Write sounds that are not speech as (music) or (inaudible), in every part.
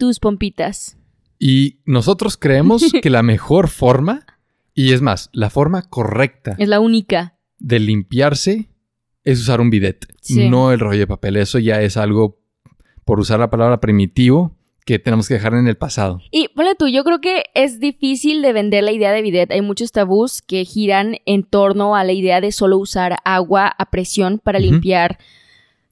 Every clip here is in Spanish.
tus pompitas. Y nosotros creemos (laughs) que la mejor forma, y es más, la forma correcta. Es la única. De limpiarse es usar un bidet, no el rollo de papel. Eso ya es algo, por usar la palabra primitivo, que tenemos que dejar en el pasado. Y ponle tú, yo creo que es difícil de vender la idea de bidet. Hay muchos tabús que giran en torno a la idea de solo usar agua a presión para limpiar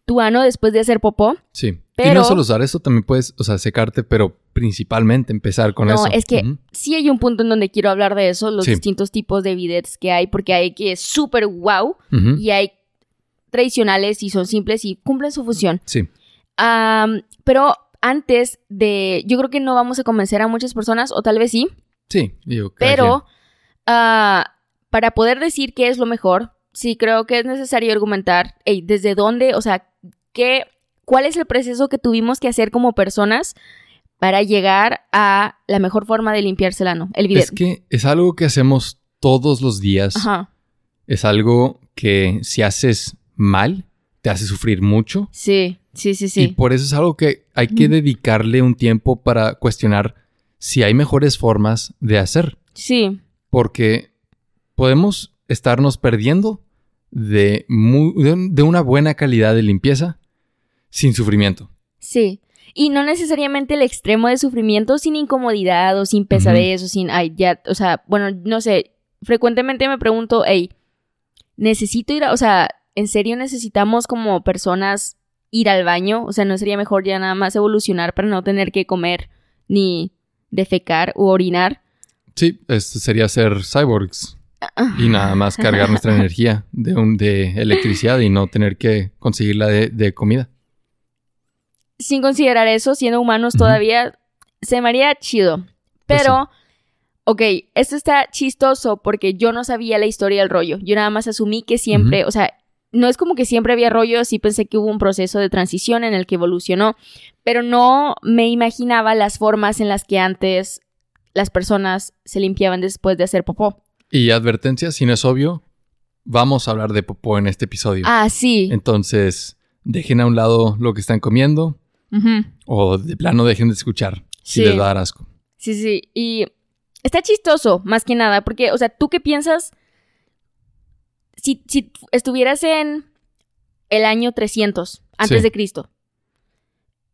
tu ano después de hacer popó. Sí. Pero... Y no solo usar eso, también puedes, o sea, secarte, pero principalmente empezar con eso. No, es que sí hay un punto en donde quiero hablar de eso, los distintos tipos de bidets que hay, porque hay que es súper wow y hay tradicionales y son simples y cumplen su función. Sí. pero antes de, yo creo que no vamos a convencer a muchas personas, o tal vez sí. Sí, digo, Pero ah, para poder decir qué es lo mejor, sí creo que es necesario argumentar desde dónde, o sea, qué, cuál es el proceso que tuvimos que hacer como personas para llegar a la mejor forma de limpiarse el ano, el bidet. Es que es algo que hacemos todos los días. Ajá. Es algo que si haces mal, te hace sufrir mucho. Sí. Sí, sí, sí. Y por eso es algo que hay que dedicarle un tiempo para cuestionar si hay mejores formas de hacer. Sí. Porque podemos estarnos perdiendo de, de una buena calidad de limpieza sin sufrimiento. Sí. Y no necesariamente el extremo de sufrimiento sin incomodidad o sin pesadez o sin, ay, ya, o sea, bueno, no sé, frecuentemente me pregunto, hey, necesito ir a, o sea, ¿en serio necesitamos como personas ir al baño? O sea, ¿no sería mejor ya nada más evolucionar para no tener que comer ni defecar u orinar? Sí, este sería ser cyborgs. y nada más cargar nuestra (laughs) energía de, un, de electricidad y no tener que conseguirla de, comida. Sin considerar eso, siendo humanos todavía, se me haría chido. Pues Pero, ok, esto está chistoso porque yo no sabía la historia del rollo. Yo nada más asumí que siempre, o sea, no es como que siempre había rollo, sí pensé que hubo un proceso de transición en el que evolucionó, pero no me imaginaba las formas en las que antes las personas se limpiaban después de hacer popó. Y advertencia, si no es obvio, vamos a hablar de popó en este episodio. Ah, sí. Entonces, dejen a un lado lo que están comiendo o de plano dejen de escuchar si les va a dar asco. Sí, sí, y está chistoso, más que nada, porque, o sea, ¿tú qué piensas si, estuvieras en el año 300 antes de Cristo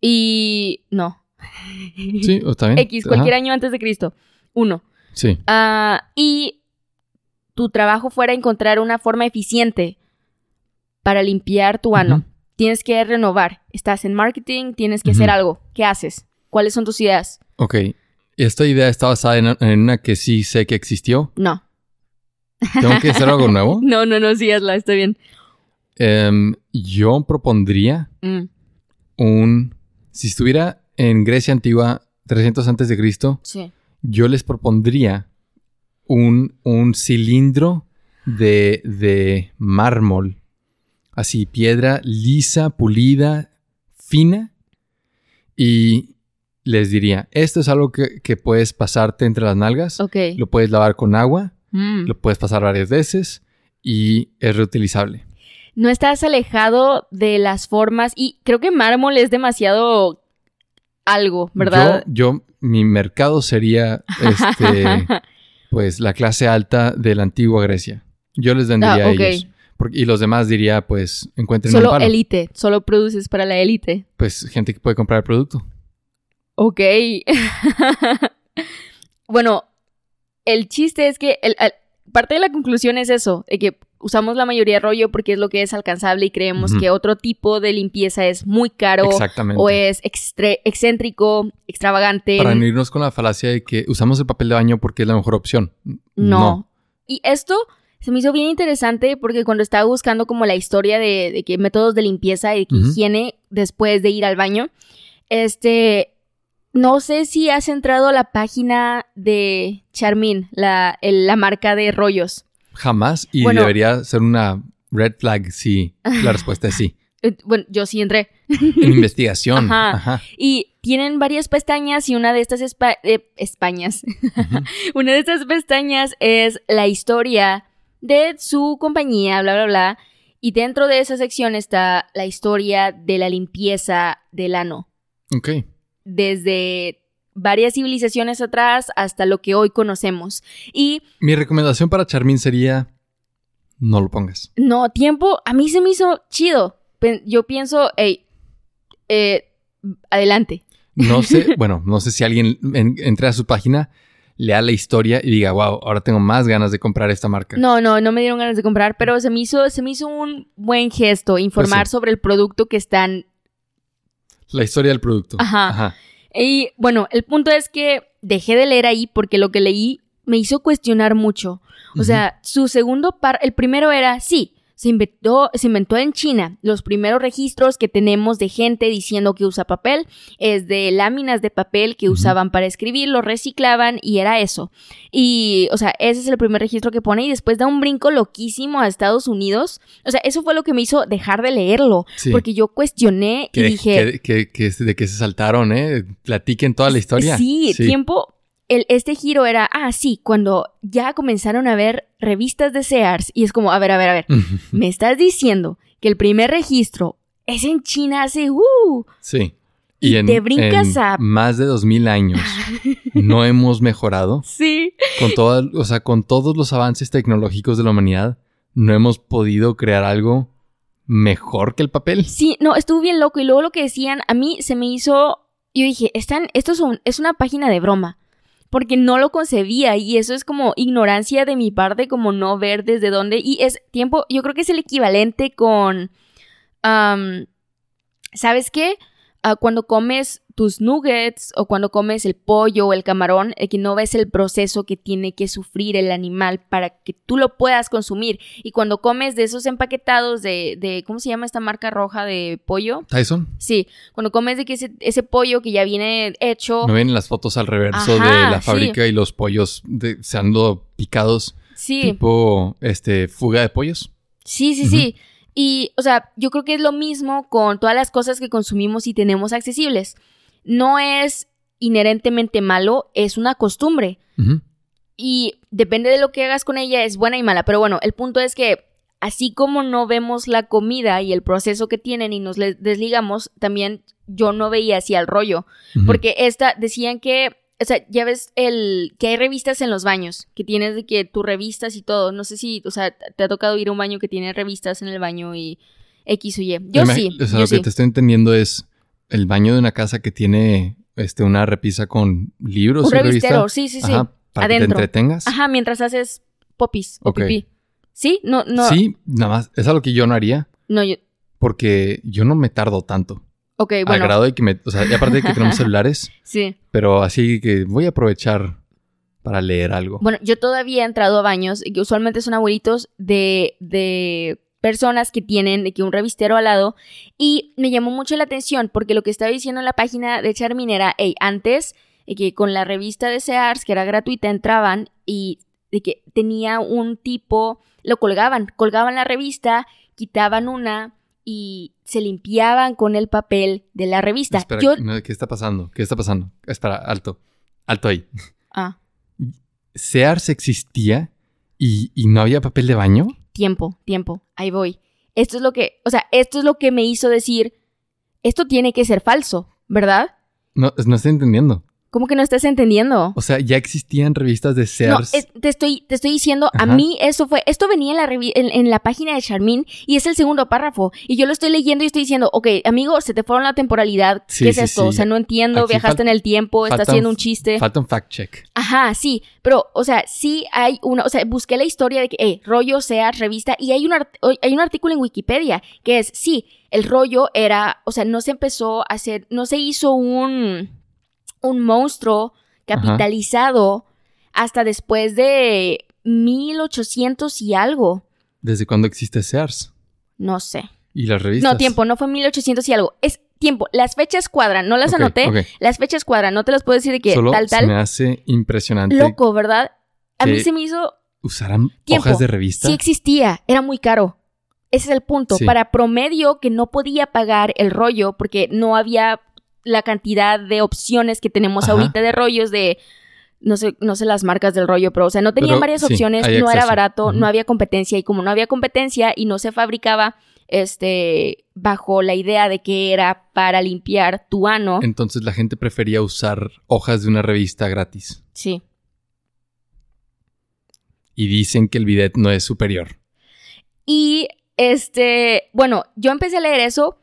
y no. Sí, está bien. (laughs) X, cualquier año antes de Cristo. Uno. Sí. Ah, y tu trabajo fuera encontrar una forma eficiente para limpiar tu ano. Tienes que renovar. Estás en marketing, tienes que hacer algo. ¿Qué haces? ¿Cuáles son tus ideas? Ok. ¿Esta idea está basada en, en, una que sí sé que existió? No. ¿Tengo que hacer algo nuevo? (laughs) no, no, no, sí, hazla, está bien. Em, yo propondría mm. un... Si estuviera en Grecia antigua, 300 antes de Cristo, yo les propondría un, un cilindro de, de mármol, así, piedra lisa, pulida, fina, y les diría, esto es algo que, que puedes pasarte entre las nalgas, lo puedes lavar con agua, Mm. Lo puedes pasar varias veces y es reutilizable. No estás alejado de las formas y creo que mármol es demasiado algo, ¿verdad? Yo, mi mercado sería este, (laughs) pues la clase alta de la antigua Grecia. Yo les vendería ah, a ellos. Y los demás diría, pues, encuentren solo Solo élite, solo produces para la élite. Pues gente que puede comprar el producto. Ok. (laughs) bueno, el chiste es que parte de la conclusión es eso, de que usamos la mayoría de rollo porque es lo que es alcanzable y creemos que otro tipo de limpieza es muy caro o es excéntrico, extravagante. Para no irnos con la falacia de que usamos el papel de baño porque es la mejor opción. No. Y esto se me hizo bien interesante porque cuando estaba buscando como la historia de, de que métodos de limpieza y de higiene después de ir al baño, este, no sé si has entrado a la página de Charmin, la, la marca de rollos. Jamás. Y debería ser una red flag si la respuesta es sí. (laughs) Eh, bueno, yo sí entré. En (laughs) investigación. Ajá. Y tienen varias pestañas y una de estas eh, Españas. (laughs) una de estas pestañas es la historia de su compañía, bla, bla, bla. Y dentro de esa sección está la historia de la limpieza del ano. Ok. Desde varias civilizaciones atrás hasta lo que hoy conocemos. Y... Mi recomendación para Charmin sería... No lo pongas. No, tiempo, a mí se me hizo chido. Yo pienso, hey, eh, adelante. No sé, (laughs) bueno, no sé si alguien entre a su página lea la historia y diga, wow, ahora tengo más ganas de comprar esta marca. No, no, no me dieron ganas de comprar, pero se me hizo, se me hizo un buen gesto informar pues sobre el producto que están. La historia del producto. Ajá. Y bueno, el punto es que dejé de leer ahí porque lo que leí me hizo cuestionar mucho. O sea, su segundo par, el primero era, sí, se inventó, se inventó en China. Los primeros registros que tenemos de gente diciendo que usa papel es de láminas de papel que usaban para escribir, lo reciclaban y era eso. Y, o sea, ese es el primer registro que pone y después da un brinco loquísimo a Estados Unidos. O sea, eso fue lo que me hizo dejar de leerlo, porque yo cuestioné y dije... Que, de que se saltaron, ¿eh? Platiquen toda la historia. Sí, sí. tiempo el, este giro era, ah, sí, cuando ya comenzaron a ver revistas de Sears y es como, a ver, a ver, a ver, (laughs) me estás diciendo que el primer registro es en China hace, uh, sí. Y, te brincas a... Más de dos mil años. (laughs) no hemos mejorado. Sí. Con todo, o sea, con todos los avances tecnológicos de la humanidad, no hemos podido crear algo mejor que el papel. Sí, no, estuvo bien loco. Y luego lo que decían, a mí se me hizo. Yo dije, están, esto es, es una página de broma porque no lo concebía y eso es como ignorancia de mi parte, como no ver desde dónde. Y es tiempo, yo creo que es el equivalente con, ¿sabes qué? Ah, cuando comes tus nuggets o cuando comes el pollo o el camarón, el que no ves el proceso que tiene que sufrir el animal para que tú lo puedas consumir. Y cuando comes de esos empaquetados de, de ¿cómo se llama esta marca roja de pollo? Tyson. Sí, cuando comes de que ese, ese pollo que ya viene hecho... No vienen las fotos al reverso de la fábrica y los pollos de, se han picados. Sí. Tipo, este, fuga de pollos. Sí, sí, sí. Y, o sea, yo creo que es lo mismo con todas las cosas que consumimos y tenemos accesibles. No es inherentemente malo, es una costumbre. Y depende de lo que hagas con ella, es buena y mala. Pero bueno, el punto es que así como no vemos la comida y el proceso que tienen y nos desligamos, también yo no veía así al rollo. Porque esta, decían que o sea, ya ves el que hay revistas en los baños, que tienes de que tus revistas y todo. No sé si, o sea, te ha tocado ir a un baño que tiene revistas en el baño y X o Y. Yo sí. O sea, lo que te estoy entendiendo es el baño de una casa que tiene este una repisa con libros. Un revistero, sí, sí, sí. Ajá, para que te entretengas. Ajá, mientras haces popis o pipí. ¿Sí? No, no. Sí, nada más. Es algo que yo no haría. No, yo. Porque yo no me tardo tanto. Ok, bueno. Al grado de que me... O sea, y aparte de que tenemos (laughs) celulares. sí. Pero así que voy a aprovechar para leer algo. Bueno, yo todavía he entrado a baños, que usualmente son abuelitos de, de personas que tienen de que un revistero al lado y me llamó mucho la atención porque lo que estaba diciendo en la página de Charmin era, hey, antes de que con la revista de Sears, que era gratuita, entraban y de que tenía un tipo, lo colgaban, colgaban la revista, quitaban una, y se limpiaban con el papel de la revista. Espera, ¿qué está pasando? ¿Qué está pasando? Espera, alto. Alto ahí. Ah. ¿Sears existía y, y no había papel de baño? Tiempo, tiempo. Ahí voy. Esto es lo que, o sea, esto es lo que me hizo decir, esto tiene que ser falso, ¿verdad? No, no estoy entendiendo. ¿Cómo que no estás entendiendo? O sea, ya existían revistas de Sears. No, te, estoy, te estoy diciendo, a mí eso fue, esto venía en la, en, la página de Charmin y es el segundo párrafo. Y yo lo estoy leyendo y estoy diciendo, ok, amigo, se te fueron la temporalidad. ¿Qué es esto? O sea, no entiendo, viajaste en el tiempo, estás haciendo un chiste. Falta un fact check. Ajá, sí. Pero, o sea, sí hay una, o sea, busqué la historia de que, eh, rollo Sears, revista, y hay un, hay un artículo en Wikipedia que es, sí, el rollo era, o sea, no se empezó a hacer, no se hizo un un monstruo capitalizado hasta después de 1800 y algo. ¿Desde cuándo existe Sears? No sé. ¿Y las revistas? No, tiempo, no fue 1800 y algo. Es tiempo, las fechas cuadran, no las anoté, las fechas cuadran, no te las puedo decir de que tal, tal. Se me hace impresionante. Loco, ¿verdad? A mí se me hizo... ¿Usaran hojas de revista? Sí existía, era muy caro. Ese es el punto. Para promedio que no podía pagar el rollo porque no había la cantidad de opciones que tenemos ahorita de rollos de no sé, no sé las marcas del rollo, pero o sea, no tenían varias opciones, no era barato, no había competencia y como no había competencia y no se fabricaba este bajo la idea de que era para limpiar tu ano. Entonces la gente prefería usar hojas de una revista gratis. Sí. Y dicen que el bidet no es superior. Y este, bueno, yo empecé a leer eso,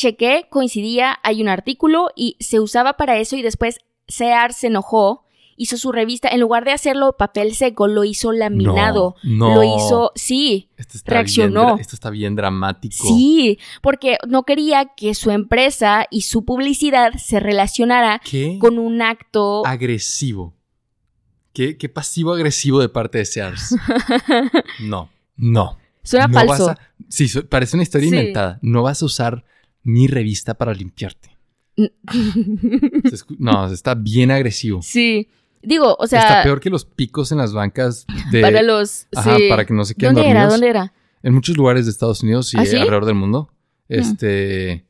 chequé, coincidía, hay un artículo y se usaba para eso y después Sear se enojó hizo su revista, en lugar de hacerlo papel seco, lo hizo laminado. No, Lo hizo, sí, reaccionó. esto está bien dramático. Sí, porque no quería que su empresa y su publicidad se relacionara con un acto agresivo. Qué, pasivo-agresivo de parte de Sears. (laughs) no, no. Suena falso. sí, parece una historia inventada. No vas a usar mi revista para limpiarte. (laughs) no, está bien agresivo. Sí. Digo, o sea. Está peor que los picos en las bancas de. (laughs) Para los. Ajá, para que no se queden ¿Dónde era? ¿Dónde era? En muchos lugares de Estados Unidos y ¿Ah, alrededor del mundo. Mm. Este.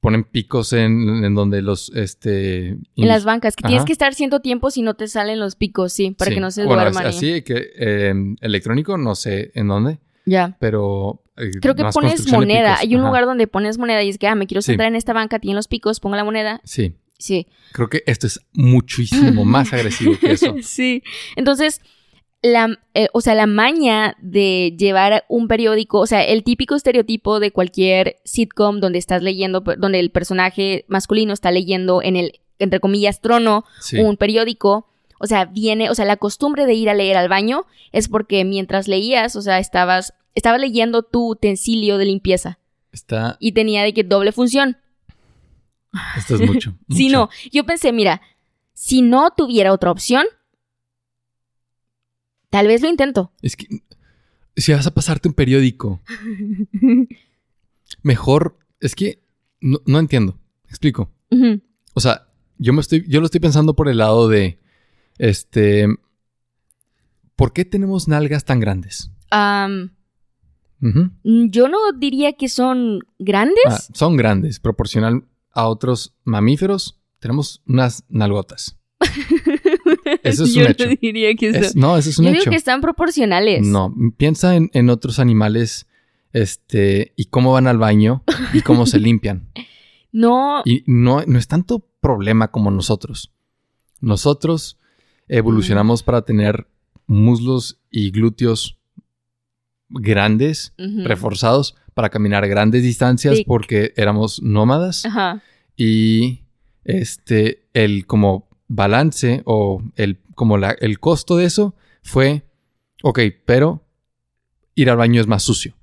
Ponen picos en, donde los. Este. En las bancas. Que tienes que estar cierto tiempo si no te salen los picos, sí. Para que no se bueno, duerman. Así que. Em, electrónico, no sé en dónde. Ya. Pero. Eh, Creo que pones moneda. Hay un lugar donde pones moneda y es que, ah, me quiero centrar en esta banca, tiene los picos, pongo la moneda. Sí. Sí. Creo que esto es muchísimo más (laughs) agresivo que eso. Sí. Entonces, la, eh, o sea, la maña de llevar un periódico, o sea, el típico estereotipo de cualquier sitcom donde estás leyendo, donde el personaje masculino está leyendo en el, entre comillas, trono, un periódico. O sea, viene, o sea, la costumbre de ir a leer al baño es porque mientras leías, o sea, estabas, estabas leyendo tu utensilio de limpieza. Está. Y tenía de que doble función. Esto es mucho. (laughs) Si no, yo pensé, mira, si no tuviera otra opción, tal vez lo intento. Es que si vas a pasarte un periódico, (laughs) mejor, es que no, entiendo. Explico. O sea, yo me estoy, yo lo estoy pensando por el lado de, este, ¿por qué tenemos nalgas tan grandes? Yo no diría que son grandes. Ah, son grandes, proporcional, a otros mamíferos, tenemos unas nalgotas. (laughs) Eso es un hecho. No diría que no, eso es un Yo hecho. digo que están proporcionales. No, piensa en, otros animales este, y cómo van al baño y cómo se (laughs) limpian. No. Y no, no es tanto problema como nosotros. Nosotros evolucionamos para tener muslos y glúteos grandes, reforzados, para caminar grandes distancias porque éramos nómadas. Ajá. Y este, el como balance o el, como la, el costo de eso fue, ok, pero ir al baño es más sucio.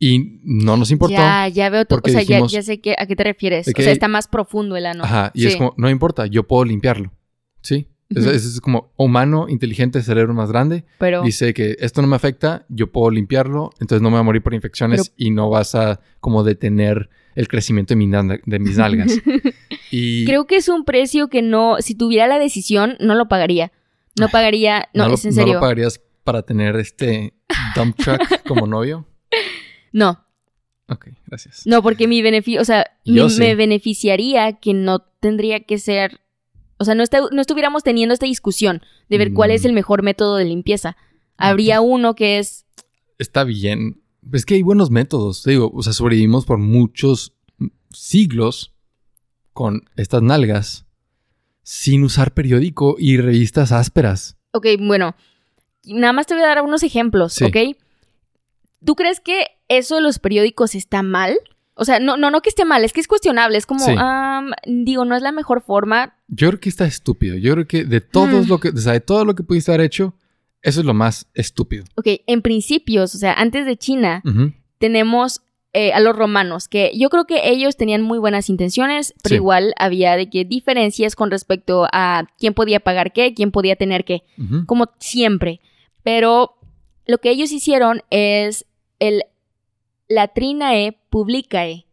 Y no nos importó. Ya, ya veo, o sea, ya, sé a qué te refieres. o sea, está más profundo el ano. Ajá, y es como, no importa, yo puedo limpiarlo. ¿Sí? Ese es, como humano, inteligente, cerebro más grande. Pero, dice que esto no me afecta, yo puedo limpiarlo, entonces no me voy a morir por infecciones y no vas a como detener el crecimiento de, mis, nalgas. (laughs) y... Creo que es un precio que no, si tuviera la decisión, no lo pagaría. No pagaría, no, es en serio. ¿No lo pagarías para tener este dump truck como novio? (laughs) No. Ok, gracias. No, porque mi beneficio, o sea, me beneficiaría que no tendría que ser o sea, no, no estuviéramos teniendo esta discusión de ver cuál es el mm. mejor método de limpieza. Habría uno que es... Está bien. Es que hay buenos métodos. Te digo, o sea, sobrevivimos por muchos siglos con estas nalgas sin usar periódico y revistas ásperas. Ok, bueno. Nada más te voy a dar unos ejemplos, ¿ok? ¿Tú crees que eso de los periódicos está mal? O sea, no, no, no que esté mal, es que es cuestionable. Es como, digo, no es la mejor forma. Yo creo que está estúpido. Yo creo que de todos mm. lo que, o sea, de todo lo que pudiste haber hecho, eso es lo más estúpido. Ok, en principios, o sea, antes de China, tenemos eh, a los romanos, que yo creo que ellos tenían muy buenas intenciones, pero igual había de que diferencias con respecto a quién podía pagar qué, quién podía tener qué, como siempre. Pero lo que ellos hicieron es el latrinae publicae,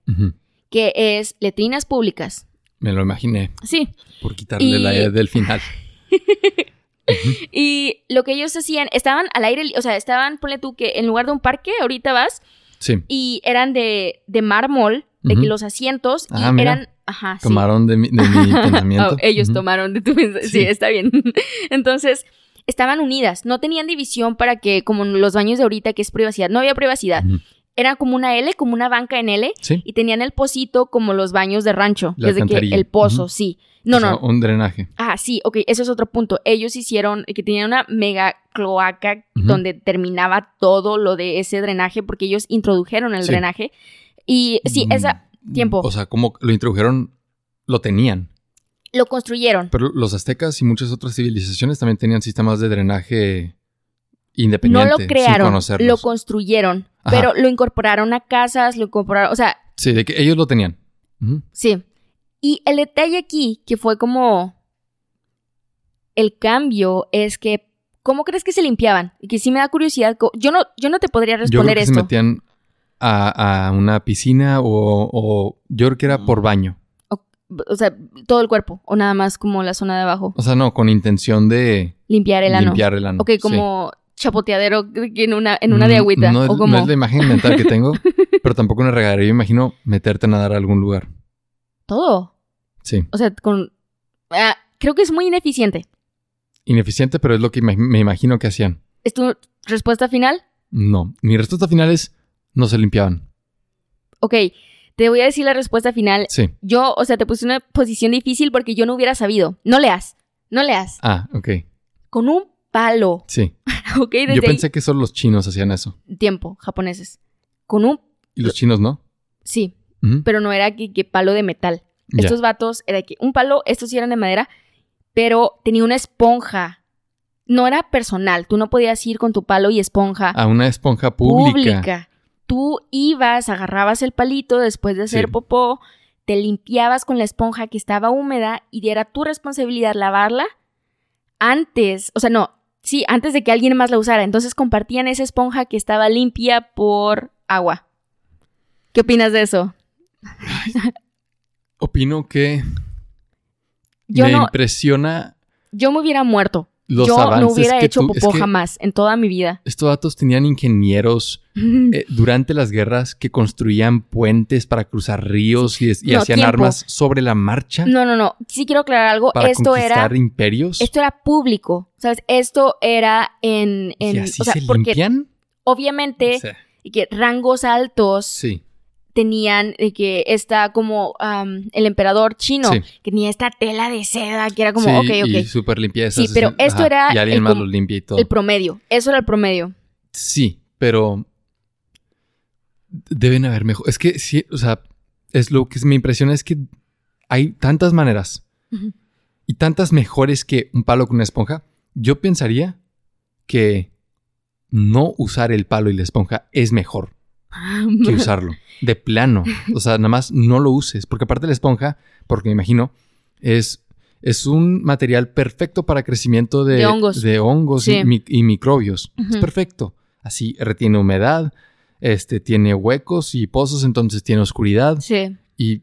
que es letrinas públicas. Me lo imaginé. Sí. Por quitarle la E del final. (laughs) y lo que ellos hacían, estaban al aire, o sea, estaban, ponle tú que en lugar de un parque, ahorita vas. Sí. Y eran de, de mármol, de que los asientos y Ah, mira. eran. Ajá, sí. Tomaron de mi, de mi (laughs) pensamiento. Oh, (laughs) ellos tomaron de tu pensamiento. Sí. Sí. está bien. Entonces, estaban unidas. No tenían división para que, como los baños de ahorita, que es privacidad. No había privacidad. Ujú. Era como una L, como una banca en L. Sí. Y tenían el pocito como los baños de rancho. La desde que el pozo, sí. No, O sea, no. un drenaje. Ah, sí, ok, eso es otro punto. Ellos hicieron que tenían una mega cloaca donde terminaba todo lo de ese drenaje porque ellos introdujeron el Sí. drenaje. Y sí, Mm, esa tiempo. O sea, como lo introdujeron, lo tenían. lo construyeron. Pero los aztecas y muchas otras civilizaciones también tenían sistemas de drenaje No independiente. lo crearon, lo construyeron, Ajá. pero lo incorporaron a casas, lo incorporaron, o sea, Sí, de que ellos lo tenían. Sí. Y el detalle aquí, que fue como el cambio, es que, ¿cómo crees que se limpiaban? Y que sí me da curiosidad. Yo no, yo no te podría Yo creo responder que esto. se metían a, a una piscina o, o yo creo que era Mm. por baño. O sea, todo el cuerpo, o nada más como la zona de abajo. O sea, no, con intención de Limpiar el ano. limpiar el ano. Ok, sí. Como chapoteadeero en una, en una de Mm, agüita. No, o como... no es la imagen mental que tengo, (laughs) pero tampoco una regadera. Yo imagino meterte a nadar a algún lugar. Todo. Sí. O sea, con... ah, creo que es muy ineficiente. Ineficiente, pero es lo que me, me imagino que hacían. ¿Es tu respuesta final? No. Mi respuesta final es no se limpiaban. Ok, te voy a decir la respuesta final. Sí. Yo, o sea, te puse una posición difícil porque yo no hubiera sabido. No leas, no leas. Ah, ok. Con un palo, Sí. (laughs) ok, desde Yo pensé que solo los chinos hacían eso. tiempo, japoneses. Con un, Y los chinos no. sí, pero no era que, que palo de metal. Ya. Estos vatos, era que un palo, estos sí eran de madera, pero tenía una esponja. No era personal, tú no podías ir con tu palo y esponja A una esponja pública. pública. Tú ibas, agarrabas el palito después de hacer Sí. popó, te limpiabas con la esponja que estaba húmeda y era tu responsabilidad lavarla antes, o sea, no, sí, antes de que alguien más la usara. Entonces compartían esa esponja que estaba limpia por agua. ¿Qué opinas de eso? (laughs) Opino que Yo me no, impresiona yo me hubiera muerto. los yo avances no hubiera hecho tú- es popó que jamás en toda mi vida. Estos datos tenían ingenieros eh, durante las guerras que construían puentes para cruzar ríos y, y No, hacían tiempo. armas sobre la marcha No, no, no. Sí quiero aclarar algo. para Esto era conquistar imperios. Esto era público, ¿sabes? Esto era en... en ¿Y así o sea, se porque limpian? obviamente Sí. y que rangos altos Sí. tenían de que está como el emperador chino, Sí. que tenía esta tela de seda, que era como, Sí, ok, Y ok, súper limpieza. Sí, pero esto era Y alguien el más lo limpia y todo. el promedio. Eso era el promedio. Sí, pero deben haber mejor. Es que sí, o sea, es lo que me impresiona es que hay tantas maneras y tantas mejores que un palo con una esponja. Yo pensaría que no usar el palo y la esponja es mejor que (laughs) usarlo. De plano. O sea, nada más no lo uses. Porque aparte la esponja, porque me imagino, es, es un material perfecto para crecimiento de, De hongos. de hongos y, Sí. mi- y microbios. Es perfecto. Así retiene humedad, este, tiene huecos y pozos, entonces tiene oscuridad. Sí. Y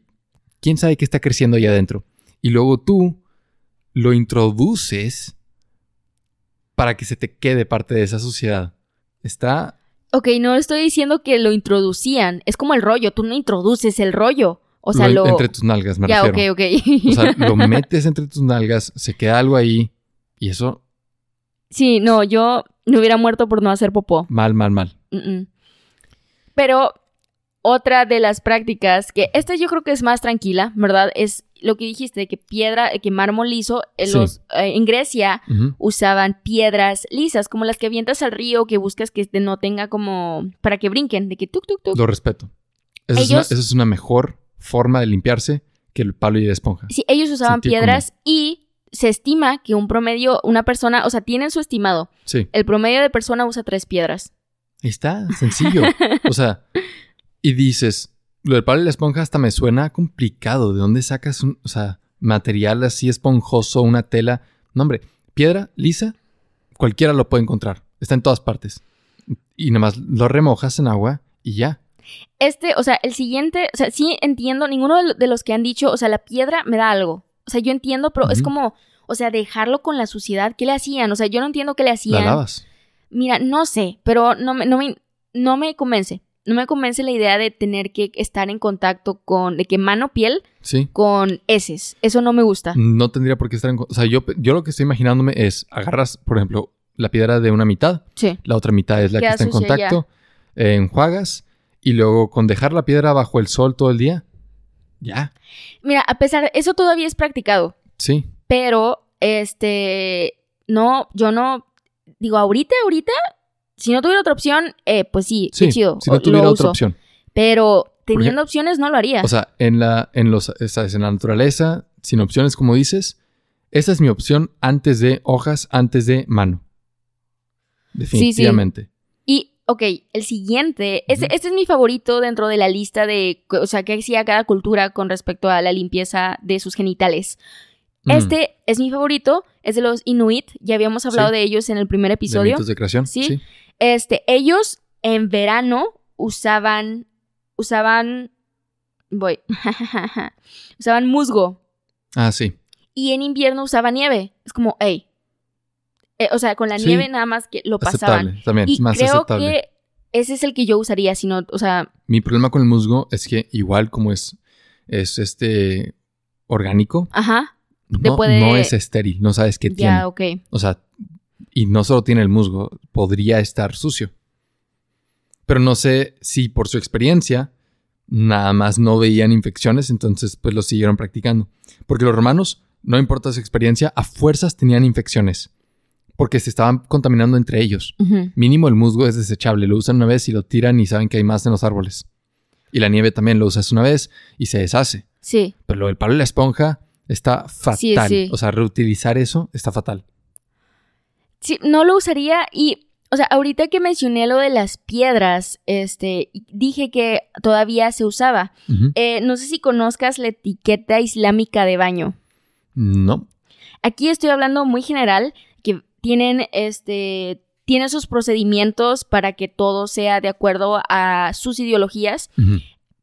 quién sabe qué está creciendo ahí adentro. Y luego tú lo introduces para que se te quede parte de esa suciedad. Está Ok, no estoy diciendo que lo introducían. Es como el rollo. Tú no introduces el rollo. O sea, lo- lo... entre tus nalgas, me ya, refiero. ok, ok. O sea, (laughs) lo metes entre tus nalgas, se queda algo ahí y eso sí, no, yo me hubiera muerto por no hacer popó. mal, mal, mal. Mm-mm. Pero otra de las prácticas, que esta yo creo que es más tranquila, ¿verdad? Es lo que dijiste, de que piedra, que mármol liso, en, Sí. los, eh, en Grecia usaban piedras lisas, como las que avientas al río, que buscas que este no tenga como, para que brinquen, de que tuk, tuk, tuk. Lo respeto. Esa, es una, Ellos- esa es una mejor forma de limpiarse que el palo y la esponja. Sí, ellos usaban piedras y se estima que un promedio, una persona, o sea, tienen su estimado. Sí. El promedio de persona usa tres piedras. Ahí está, sencillo. o sea, y dices, lo del palo y la esponja hasta me suena complicado. ¿De dónde sacas un, o sea, material así esponjoso, una tela? No, hombre, piedra lisa, cualquiera lo puede encontrar. Está en todas partes. Y nada más lo remojas en agua y ya. Este, o sea, el siguiente, o sea, sí entiendo, ninguno de los que han dicho, o sea, la piedra me da algo. O sea, yo entiendo, pero es como, o sea, dejarlo con la suciedad, ¿qué le hacían? O sea, yo no entiendo qué le hacían. ¿La lavas? Mira, no sé, pero no me, no me, no me convence. No me convence la idea de tener que estar en contacto con, de que mano, piel, sí. con heces. Eso no me gusta. No tendría por qué estar en, o sea, yo, yo lo que estoy imaginándome es, agarras, por ejemplo, la piedra de una mitad, sí. la otra mitad es la que está en contacto, eh, enjuagas y luego con dejar la piedra bajo el sol todo el día, ya. Mira, a pesar de eso todavía es practicado. Sí. Pero, este, no, yo no, digo, ahorita, ahorita, si no tuviera otra opción, eh, pues sí, sí chido. Si no tuviera otra opción. Pero teniendo opciones no lo haría. O sea, en la, en los, en la naturaleza, sin opciones, como dices, esa es mi opción antes de hojas, antes de mano. Definitivamente. Y, ok, el siguiente, este, es mi favorito dentro de la lista de, o sea, que hacía cada cultura con respecto a la limpieza de sus genitales. Mm. Este es mi favorito, es de los Inuit, ya habíamos hablado de ellos en el primer episodio. De mitos de creación. ¿Sí? Este, ellos en verano usaban, usaban, voy, (laughs) usaban musgo. Ah, sí. Y en invierno usaban nieve. Es como, hey, eh, o sea, con la nieve nada más que lo pasaban. también, y más creo que ese es el que yo usaría, si no, o sea... Mi problema con el musgo es que igual como es, es este orgánico. Ajá. No, no es estéril, no sabes qué tiene. Ya, ok. O sea, y no solo tiene el musgo, podría estar sucio. Pero no sé si por su experiencia nada más no veían infecciones, entonces pues lo siguieron practicando. Porque los romanos, no importa su experiencia, a fuerzas tenían infecciones porque se estaban contaminando entre ellos. Mínimo el musgo es desechable, lo usan una vez y lo tiran y saben que hay más en los árboles. Y la nieve también lo usas una vez y se deshace. Sí. Pero lo del palo y la esponja está fatal. O sea, reutilizar eso está fatal. Sí, no lo usaría y, o sea, ahorita que mencioné lo de las piedras, este, dije que todavía se usaba. Eh, no sé si conozcas la etiqueta islámica de baño. No. Aquí estoy hablando muy general tienen este tienen sus procedimientos para que todo sea de acuerdo a sus ideologías.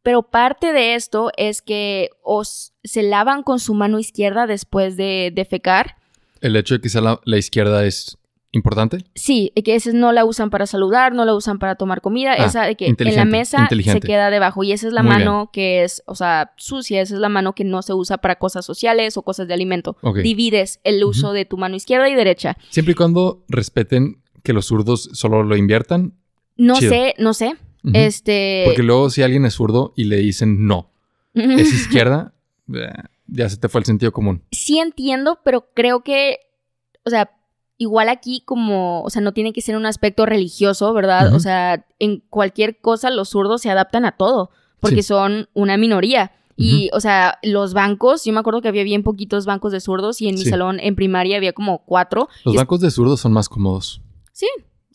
Pero parte de esto es que os, se lavan con su mano izquierda después de defecar. ¿El hecho de que sea la izquierda es ¿Importante? Sí, que esa no la usan para saludar, no la usan para tomar comida, ah, esa de que en la mesa se queda debajo y esa es la mano que es, o sea, sucia, esa es la mano que no se usa para cosas sociales o cosas de alimento. Divides el uso de tu mano izquierda y derecha. Siempre y cuando respeten que los zurdos solo lo inviertan. No sé, no sé. Este. Porque luego si alguien es zurdo y le dicen no, es izquierda, (laughs) ya se te fue el sentido común. Sí entiendo, pero creo que, o sea, igual aquí como, o sea, no tiene que ser un aspecto religioso, ¿verdad? O sea, en cualquier cosa los zurdos se adaptan a todo, porque son una minoría. Y, o sea, los bancos, yo me acuerdo que había bien poquitos bancos de zurdos y en mi salón en primaria había como cuatro. Los bancos de zurdos son más cómodos. Sí,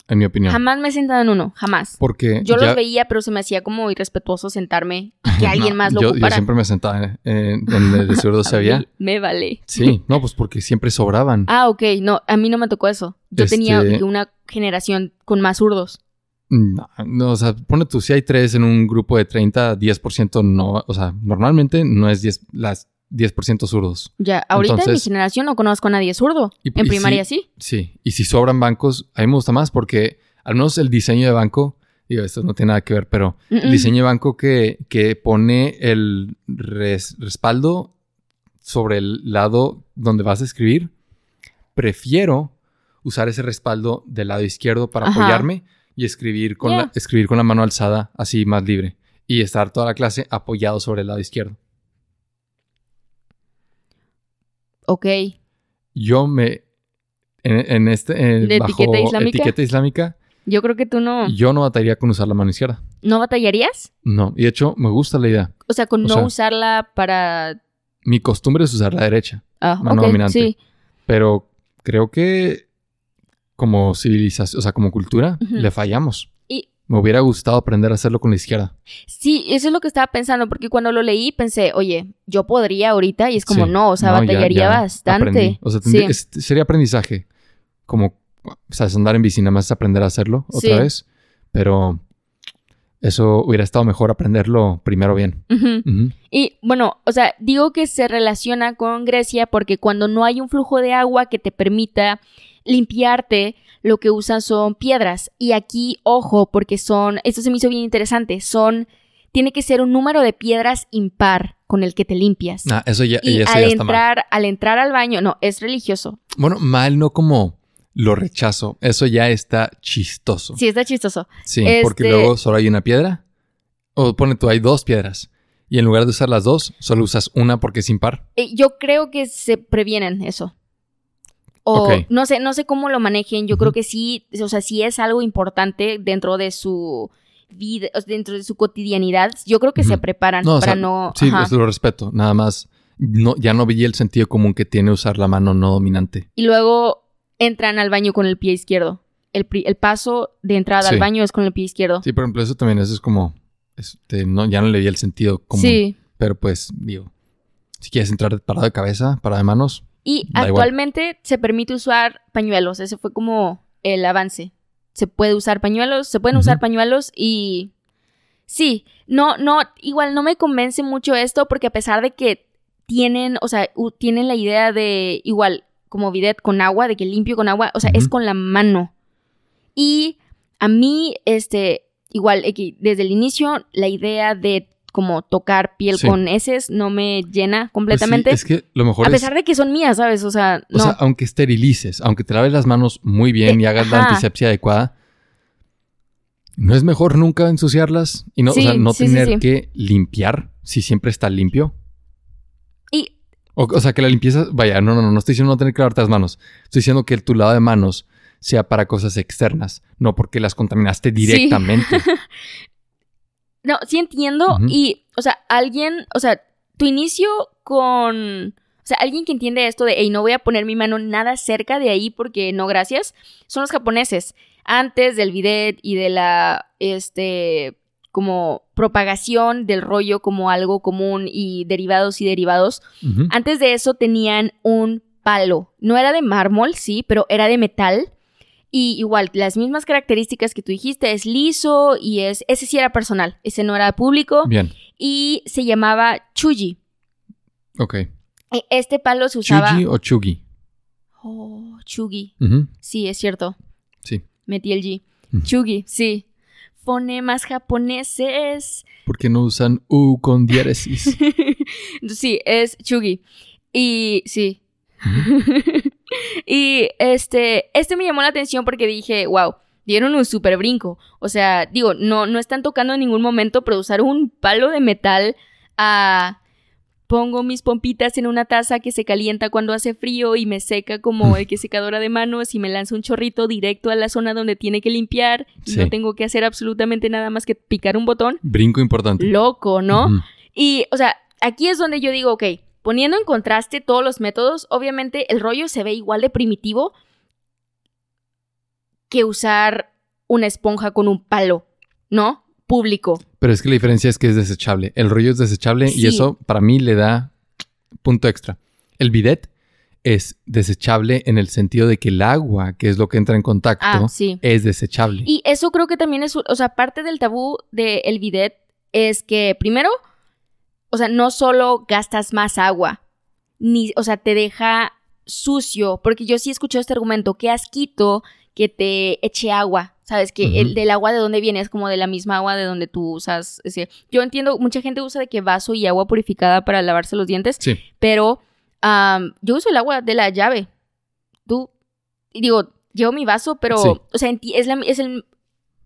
en mi opinión. Jamás me he sentado en uno, jamás. Porque yo los veía, pero se me hacía como irrespetuoso sentarme y que (laughs) alguien más lo yo, Yo siempre me sentaba en donde de seguro se (laughs) había. Me vale. Sí, no, pues porque siempre sobraban. Ah, ok, no, a mí no me tocó eso. Yo tenía este una generación con más zurdos. No, no, o sea, pone tú, si hay tres en un grupo de 30, 10% no, o sea, normalmente no es 10, las 10% zurdos. Ya, ahorita en mi generación no conozco a nadie zurdo. en primaria sí. Sí, y si sobran bancos, a mí me gusta más porque al menos el diseño de banco, digo, esto no tiene nada que ver, pero el diseño de banco que, que pone el respaldo sobre el lado donde vas a escribir, prefiero usar ese respaldo del lado izquierdo para apoyarme y escribir con, la, escribir con la mano alzada así más libre y estar toda la clase apoyado sobre el lado izquierdo. Ok. Yo me. En, este. bajo etiqueta islámica? etiqueta islámica. Yo creo que tú no. Yo no batallaría con usar la mano izquierda. ¿No batallarías? No. Y de hecho, me gusta la idea. O sea, con no usarla para. Mi costumbre es usar la derecha. Ah, mano dominante. Sí. Pero creo que como civilización, o sea, como cultura, le fallamos. Me hubiera gustado aprender a hacerlo con la izquierda. Sí, eso es lo que estaba pensando, porque cuando lo leí pensé, oye, yo podría ahorita, y es como, no, o sea, batallaría bastante. O sea, sería aprendizaje. Como, o sea, andar en bici, nada más aprender a hacerlo otra vez. Pero eso hubiera estado mejor aprenderlo primero bien. Y bueno, o sea, digo que se relaciona con Grecia porque cuando no hay un flujo de agua que te permita limpiarte, lo que usan son piedras. Y aquí, ojo, porque son, esto se me hizo bien interesante, son, tiene que ser un número de piedras impar con el que te limpias. Ah, eso ya, y al entrar, al entrar al baño, no, es religioso. Bueno, mal no como lo rechazo. Eso ya está chistoso. Sí, está chistoso. Sí, porque este luego solo hay una piedra. O pone tú, hay dos piedras. Y en lugar de usar las dos, solo usas una porque es impar. Eh, yo creo que se previenen eso. O no sé, no sé cómo lo manejen. Yo creo que sí, o sea, sí es algo importante dentro de su vida, dentro de su cotidianidad. Yo creo que se preparan para no. Sí, eso lo respeto. Nada más. No, ya no vi el sentido común que tiene usar la mano no dominante. Y luego entran al baño con el pie izquierdo. El, el paso de entrada al baño es con el pie izquierdo. Sí, por ejemplo, eso también eso es como, este, no, ya no le vi el sentido común. Sí. Pero pues, digo, si quieres entrar parado de cabeza, parado de manos. Y actualmente se permite usar pañuelos. Ese fue como el avance. Se puede usar pañuelos, se pueden usar pañuelos y sí, no, no, igual no me convence mucho esto porque a pesar de que tienen, o sea, tienen la idea de igual como bidet con agua, de que limpio con agua, o sea, es con la mano. Y a mí, este, igual, desde el inicio, la idea de como tocar piel con heces no me llena pues completamente. es que lo mejor A pesar de que son mías, ¿sabes? O sea, no. O sea, aunque esterilices, aunque te laves las manos muy bien y eh, hagas la antisepsia adecuada, ¿no es mejor nunca ensuciarlas y no, o sea, no tener que limpiar si siempre está limpio? O, sea, que la limpieza, vaya, no, no, no, no estoy diciendo no tener que lavarte las manos. Estoy diciendo que tu lado de manos sea para cosas externas, no porque las contaminaste directamente. (laughs) no, sí entiendo. Y, o sea, alguien, o sea, tu inicio con. O sea, alguien que entiende esto de, hey, no voy a poner mi mano nada cerca de ahí porque no, gracias, son los japoneses. Antes del bidet y de la, este, como propagación del rollo como algo común y derivados y derivados. Antes de eso tenían un palo. No era de mármol, sí, pero era de metal. Y igual, las mismas características que tú dijiste, es liso y es... Ese sí era personal, ese no era público. Bien. Y se llamaba chuji. Ok. E, este palo se usaba... ¿Chuji o chugi? Oh, chugi. Sí, es cierto. Sí. Metí el G. Chugi, sí fonemas japoneses. ¿Por qué no usan U con diéresis? (laughs) sí, es chugi. Y sí. (laughs) y este, este me llamó la atención porque dije, wow, dieron un super brinco. O sea, digo, no, no están tocando en ningún momento, pero usar un palo de metal a Pongo mis pompitas en una taza que se calienta cuando hace frío y me seca como el (laughs) que secadora de manos y me lanza un chorrito directo a la zona donde tiene que limpiar y no tengo que hacer absolutamente nada más que picar un botón. Brinco importante. Loco, ¿no? Y, o sea, aquí es donde yo digo, ok, poniendo en contraste todos los métodos, obviamente el rollo se ve igual de primitivo que usar una esponja con un palo, ¿no? público. Pero es que la diferencia es que es desechable. El rollo es desechable y eso para mí le da punto extra. El bidet es desechable en el sentido de que el agua, que es lo que entra en contacto, ah, es desechable. Y eso creo que también es, o sea, parte del tabú del bidet es que primero, o sea, no solo gastas más agua, ni, o sea, te deja sucio, porque yo sí he escuchado este argumento, que asquito que te eche agua ¿Sabes? Que el del agua de donde viene es como de la misma agua de donde tú usas. yo entiendo, mucha gente usa de que vaso y agua purificada para lavarse los dientes. Sí. Pero yo uso el agua de la llave. Tú, digo, llevo mi vaso, pero, o sea, es, la, es el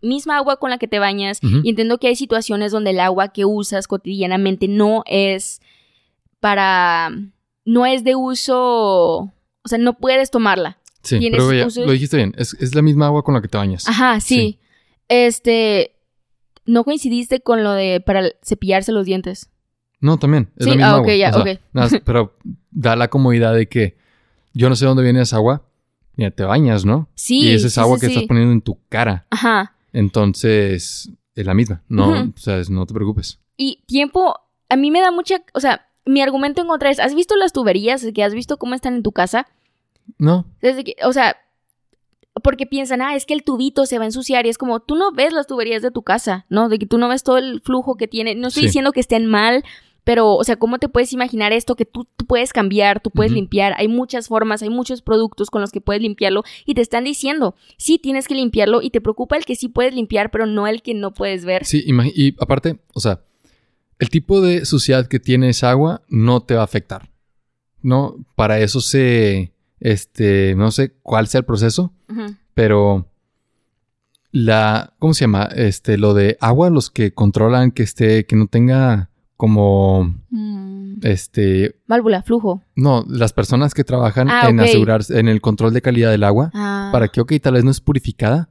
misma agua con la que te bañas. Y entiendo que hay situaciones donde el agua que usas cotidianamente no es para. No es de uso. O sea, no puedes tomarla. Sí, pero lo dijiste bien. Es, la misma agua con la que te bañas. Ajá, sí. Este. ¿No coincidiste con lo de para cepillarse los dientes? No, también. Es la misma ah, ok, ya, ok. pero da la comodidad de que yo no sé dónde viene esa agua. Mira, te bañas, ¿no? Sí. Y esa es agua que estás poniendo en tu cara. Ajá. Entonces, es la misma. No, o sea, no te preocupes. Y tiempo, a mí me da mucha, o sea, mi argumento en contra es, ¿has visto las tuberías que has visto cómo están en tu casa? No. Desde que, o sea, porque piensan, ah, es que el tubito se va a ensuciar y es como, tú no ves las tuberías de tu casa, ¿no? De que tú no ves todo el flujo que tiene. No estoy diciendo que estén mal, pero, o sea, ¿cómo te puedes imaginar esto que tú, puedes cambiar, tú puedes limpiar? Hay muchas formas, hay muchos productos con los que puedes limpiarlo y te están diciendo, sí, tienes que limpiarlo y te preocupa el que sí puedes limpiar, pero no el que no puedes ver. Sí, y aparte, o sea, el tipo de suciedad que tiene esa agua no te va a afectar. ¿No? Para eso se, este, no sé cuál sea el proceso, pero la, ¿cómo se llama? Este, lo de agua, los que controlan que esté, que no tenga como, mm. este... Válvula, flujo. No, las personas que trabajan ah, en asegurar, en el control de calidad del agua, ah. para que, ok, tal vez no es purificada,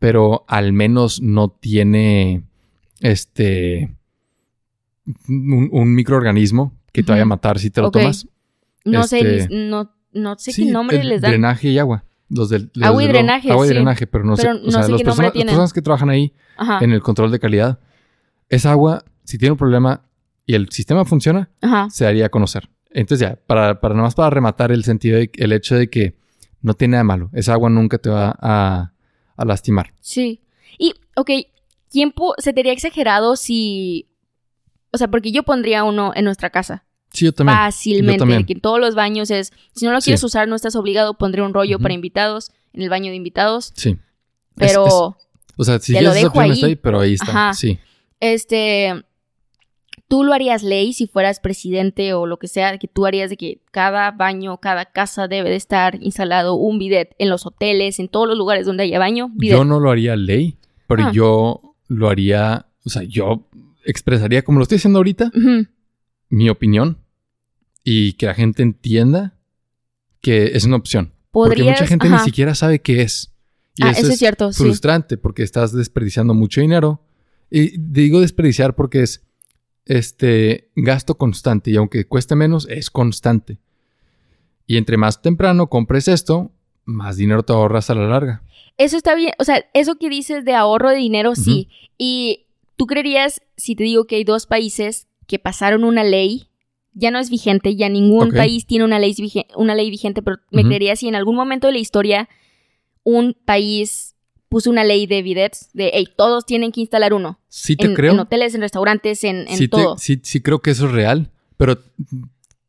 pero al menos no tiene, este, un, microorganismo que te vaya a matar si te lo tomas. No sé, este, no, no sé qué nombre les dan. Drenaje y agua. Los del, agua y drenaje. Agua y drenaje, pero no sé. o sea, las personas que trabajan ahí en el control de calidad, esa agua, si tiene un problema, y el sistema funciona, se haría conocer. Entonces ya, para, para nada más para rematar el sentido, de, el hecho de que no tiene nada malo. Esa agua nunca te va a, lastimar. Sí. Y, ok, tiempo se te haría exagerado si... O sea, porque yo pondría uno en nuestra casa. Sí, yo también. Fácilmente. Que en todos los baños es... Si no lo quieres usar, no estás obligado, pondré un rollo para invitados en el baño de invitados. Sí. Pero... o sea, si quieres esa está ahí, pero ahí está. Sí. Este tú lo harías ley si fueras presidente o lo que sea, que tú harías de que cada baño, cada casa debe de estar instalado un bidet en los hoteles, en todos los lugares donde haya baño. Yo no lo haría ley, pero ah. yo lo haría, o sea, yo expresaría como lo estoy haciendo ahorita, mi opinión y que la gente entienda que es una opción. Porque mucha gente ni siquiera sabe qué es. Y ah, eso, es cierto. Frustrante porque estás desperdiciando mucho dinero. Y digo desperdiciar porque es este gasto constante y aunque cueste menos, es constante. Y entre más temprano compres esto, más dinero te ahorras a la larga. Eso está bien, o sea, eso que dices de ahorro de dinero, sí. Y tú creerías, si te digo que hay dos países que pasaron una ley, ya no es vigente, ya ningún país tiene una ley, una ley vigente, pero me creería si en algún momento de la historia un país puso una ley de bidets de, hey, todos tienen que instalar uno. Sí te en, creo. En hoteles, en restaurantes, en, sí todo. sí, sí creo que eso es real, pero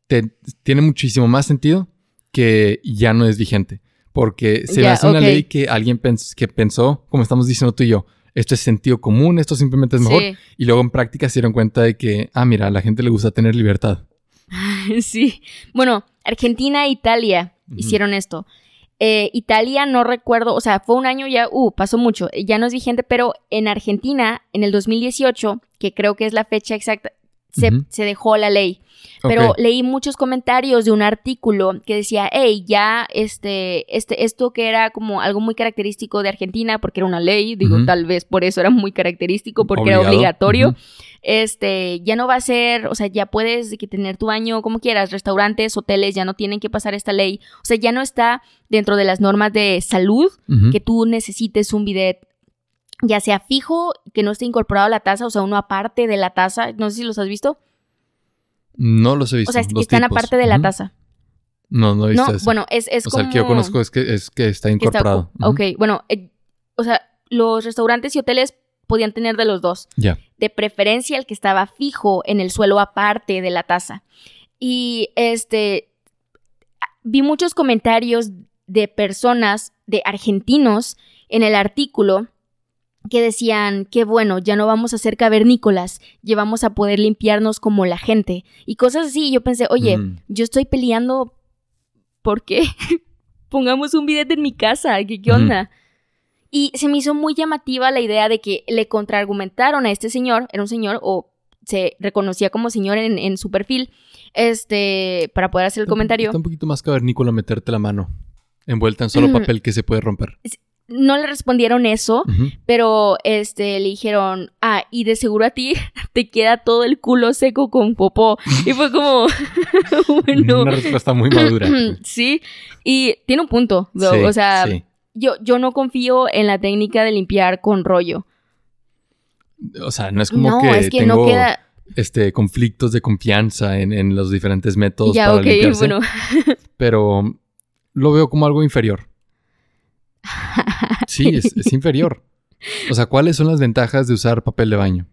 te, tiene muchísimo más sentido que ya no es vigente. Porque se hace una ley que alguien que pensó, como estamos diciendo tú y yo, esto es sentido común, esto simplemente es mejor. Y luego en práctica se dieron cuenta de que, ah, mira, a la gente le gusta tener libertad. (laughs) sí. Bueno, Argentina e Italia hicieron esto. Eh, Italia no recuerdo, o sea, fue un año ya, uh, pasó mucho, ya no es vigente, pero en Argentina, en el 2018, que creo que es la fecha exacta, se, se dejó la ley. Pero leí muchos comentarios de un artículo que decía, hey, ya este, este, esto que era como algo muy característico de Argentina, porque era una ley, digo, tal vez por eso era muy característico, porque era obligatorio. Este, ya no va a ser, o sea, ya puedes que tener tu baño como quieras, restaurantes, hoteles, ya no tienen que pasar esta ley. O sea, ya no está dentro de las normas de salud que tú necesites un bidet ya sea fijo, que no esté incorporado a la taza, o sea, uno aparte de la taza, no sé si los has visto. No los he visto. O sea, están aparte de la taza. No, no he visto no, Bueno, es, es o como... sea, el que yo conozco es que, es que está incorporado. Ok, bueno, eh, o sea, los restaurantes y hoteles podían tener de los dos. Ya. De preferencia el que estaba fijo en el suelo aparte de la taza. Y este, vi muchos comentarios de personas, de argentinos, en el artículo que decían que bueno, ya no vamos a ser cavernícolas, ya vamos a poder limpiarnos como la gente y cosas así. yo pensé, oye, mm. yo estoy peleando porque (laughs) pongamos un video en mi casa, ¿qué, qué onda? Y se me hizo muy llamativa la idea de que le contraargumentaron a este señor, era un señor o se reconocía como señor en, su perfil, este, para poder hacer el comentario. Está un poquito más cavernícola meterte la mano envuelta en solo papel que se puede romper no le respondieron eso, pero este le dijeron, ah, y de seguro a ti (laughs) te queda todo el culo seco con popó. Y fue como, (laughs) bueno. Una respuesta muy madura. (clears throat) sí, y tiene un punto, o sea, yo, yo no confío en la técnica de limpiar con rollo. O sea, no es como que, tengo este, conflictos de confianza en, los diferentes métodos ya, para limpiarse, bueno. pero lo veo como algo inferior. Sí, es, (laughs) inferior. O sea, ¿cuáles son las ventajas de usar papel de baño?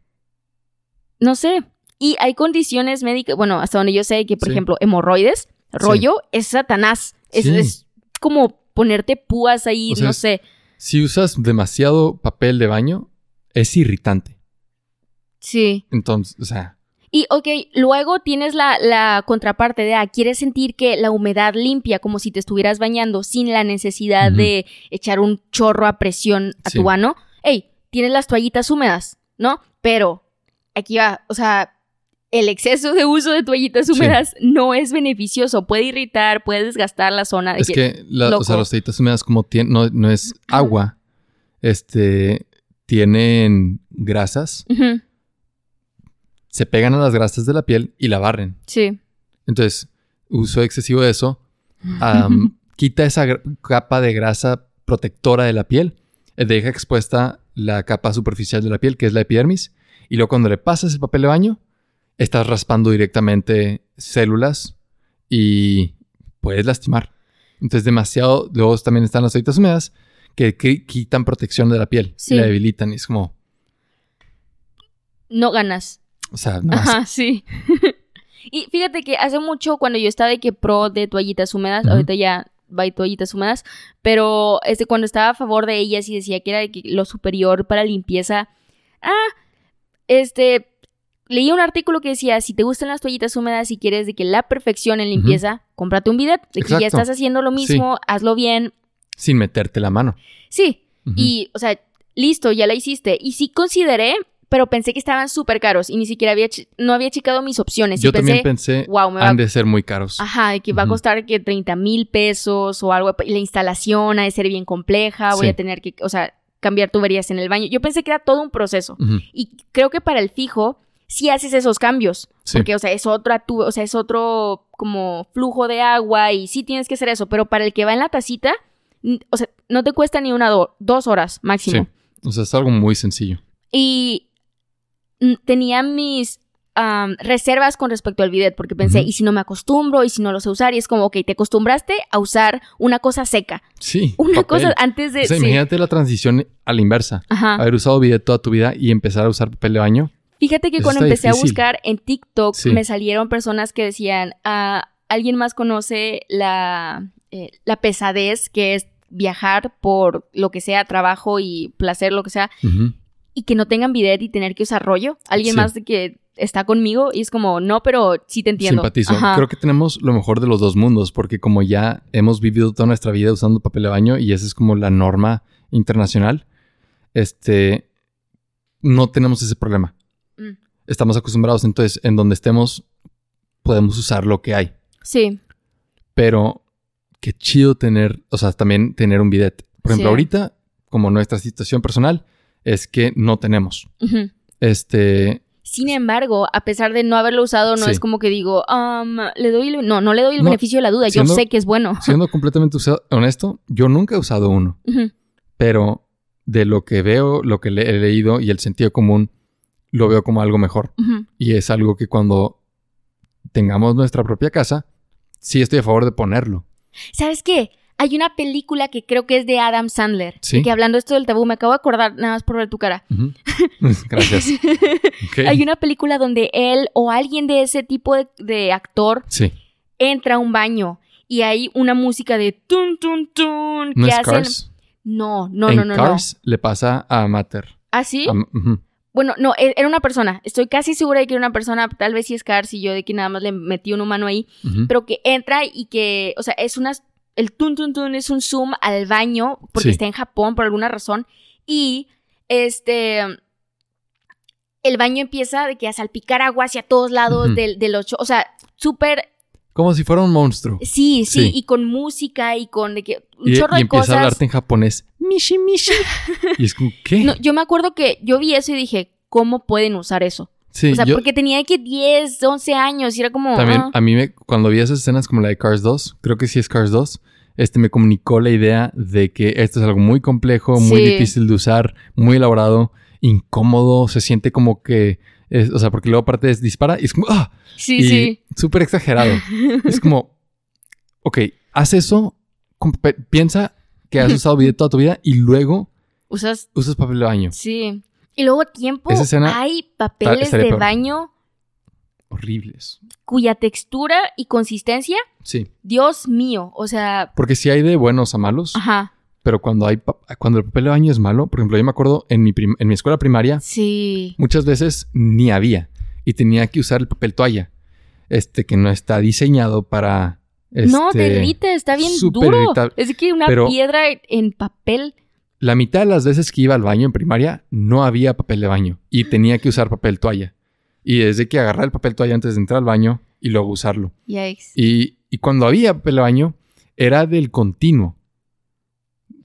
No sé. Y hay condiciones médicas, bueno, hasta donde yo sé que, por ejemplo, hemorroides, rollo, es satanás. Es, como ponerte púas ahí, no sé. Si usas demasiado papel de baño, es irritante. Sí. Entonces, o sea. Y, ok, luego tienes la, contraparte de, ah, quieres sentir que la humedad limpia, como si te estuvieras bañando, sin la necesidad de echar un chorro a presión a tu ano. Ey, tienes las toallitas húmedas, ¿no? Pero, aquí va, o sea, el exceso de uso de toallitas húmedas no es beneficioso. Puede irritar, puede desgastar la zona. es que, o sea, las toallitas húmedas como no, no es agua, este, tienen grasas se pegan a las grasas de la piel y la barren. Sí. Entonces, uso excesivo de eso (laughs) quita esa capa de grasa protectora de la piel, eh, deja expuesta la capa superficial de la piel, que es la epidermis, y luego cuando le pasas el papel de baño, estás raspando directamente células y puedes lastimar. Entonces, demasiado. Luego también están las toallitas húmedas que, quitan protección de la piel, sí. la debilitan y es como. No ganas. O sea, no Ajá, sí. (laughs) y fíjate que hace mucho cuando yo estaba de que pro de toallitas húmedas, ahorita ya va toallitas húmedas, pero este, cuando estaba a favor de ellas y decía que era lo superior para limpieza, ah, este, leí un artículo que decía, si te gustan las toallitas húmedas y quieres de que la perfección en limpieza, cómprate un bidet, de que ya estás haciendo lo mismo, hazlo bien. Sin meterte la mano. Sí, y, o sea, listo, ya la hiciste. Y sí consideré pero pensé que estaban súper caros y ni siquiera había, no había checado mis opciones. Yo también pensé, wow, me han de ser muy caros. Ajá, que va a costar que 30 mil pesos o algo. La instalación ha de ser bien compleja, voy a tener que, o sea, cambiar tuberías en el baño. Yo pensé que era todo un proceso. Y creo que para el fijo, sí haces esos cambios. Porque, o sea, es otra o sea, es otro como flujo de agua y sí tienes que hacer eso. Pero para el que va en la tacita, o sea, no te cuesta ni una, dos horas máximo. Sí. O sea, es algo muy sencillo. Y tenía mis reservas con respecto al bidet porque pensé, ¿y si no me acostumbro? ¿Y si no lo sé usar? Y es como, ok, te acostumbraste a usar una cosa seca. Sí. (laughs) Una cosa antes de... O sea, imagínate la transición a la inversa. Ajá. Haber usado bidet toda tu vida y empezar a usar papel de baño. Fíjate que cuando empecé a buscar en TikTok me salieron personas que decían, ah, alguien más conoce la, eh, la pesadez que es viajar por lo que sea, trabajo y placer, lo que sea, y que no tengan bidet y tener que usar rollo. Alguien más de que está conmigo y es como, no, pero sí te entiendo. Simpatizo. Creo que tenemos lo mejor de los dos mundos porque como ya hemos vivido toda nuestra vida usando papel de baño y esa es como la norma internacional, este, no tenemos ese problema. Mm. Estamos acostumbrados, entonces, en donde estemos, podemos usar lo que hay. Sí. Pero qué chido tener, o sea, también tener un bidet. Por ejemplo, ahorita, como nuestra situación personal, es que no tenemos. Este. Sin embargo, a pesar de no haberlo usado, no es como que digo, le doy, no, no le doy el beneficio de la duda. yo sé que es bueno. Siendo completamente honesto, yo nunca he usado uno. Pero de lo que veo, lo que he leído y el sentido común, lo veo como algo mejor. Y es algo que cuando tengamos nuestra propia casa, sí estoy a favor de ponerlo. ¿Sabes qué? Hay una película que creo que es de Adam Sandler. ¿Sí? Que hablando esto del tabú, me acabo de acordar nada más por ver tu cara. (laughs) Gracias. Hay una película donde él o alguien de ese tipo de, actor entra a un baño y hay una música de tun tun tun ¿No que hacen. No, no, no, no. Cars le pasa a Matter. ¿Ah, sí? Bueno, no, e, era una persona. Estoy casi segura de que era una persona, tal vez sí es Cars y yo de que nada más le metí un humano ahí, pero que entra y que, o sea, es una el tun tun tun es un zoom al baño porque está en Japón por alguna razón y este el baño empieza de que a salpicar agua hacia todos lados del, del ocho, o sea, súper como si fuera un monstruo. Sí, sí, y con música y con de que un chorro y de cosas. empieza a hablarte en japonés. Mishi, mishi. (laughs) y es como, ¿qué? No, yo me acuerdo que yo vi eso y dije, ¿cómo pueden usar eso? Sí, o sea, porque tenía que 10, 11 años y era como... También ah. a mí me, cuando vi esas escenas como la de Cars 2, creo que sí es Cars 2, este me comunicó la idea de que esto es algo muy complejo, muy difícil de usar, muy elaborado, incómodo, se siente como que... o sea, porque luego aparte es dispara y es como... ¡Ah! Sí, sí. Súper exagerado. (laughs) es como... Ok, haz eso, piensa que has (laughs) usado bidet toda tu vida y luego usas, usas papel de baño. Sí. Y luego tiempo hay papeles de baño horribles. Cuya textura y consistencia. Sí. Dios mío, o sea. Porque si hay de buenos a malos. Ajá. Pero cuando hay cuando el papel de baño es malo, por ejemplo, yo me acuerdo en mi, en mi escuela primaria. Sí. Muchas veces ni había. Y tenía que usar el papel toalla. Este que no está diseñado para. no, te irrita, está bien duro. Es que una piedra en papel. La mitad de las veces que iba al baño en primaria no había papel de baño y tenía que usar papel toalla. Y desde que agarrar el papel toalla antes de entrar al baño y luego usarlo. Y, y cuando había papel de baño, era del continuo.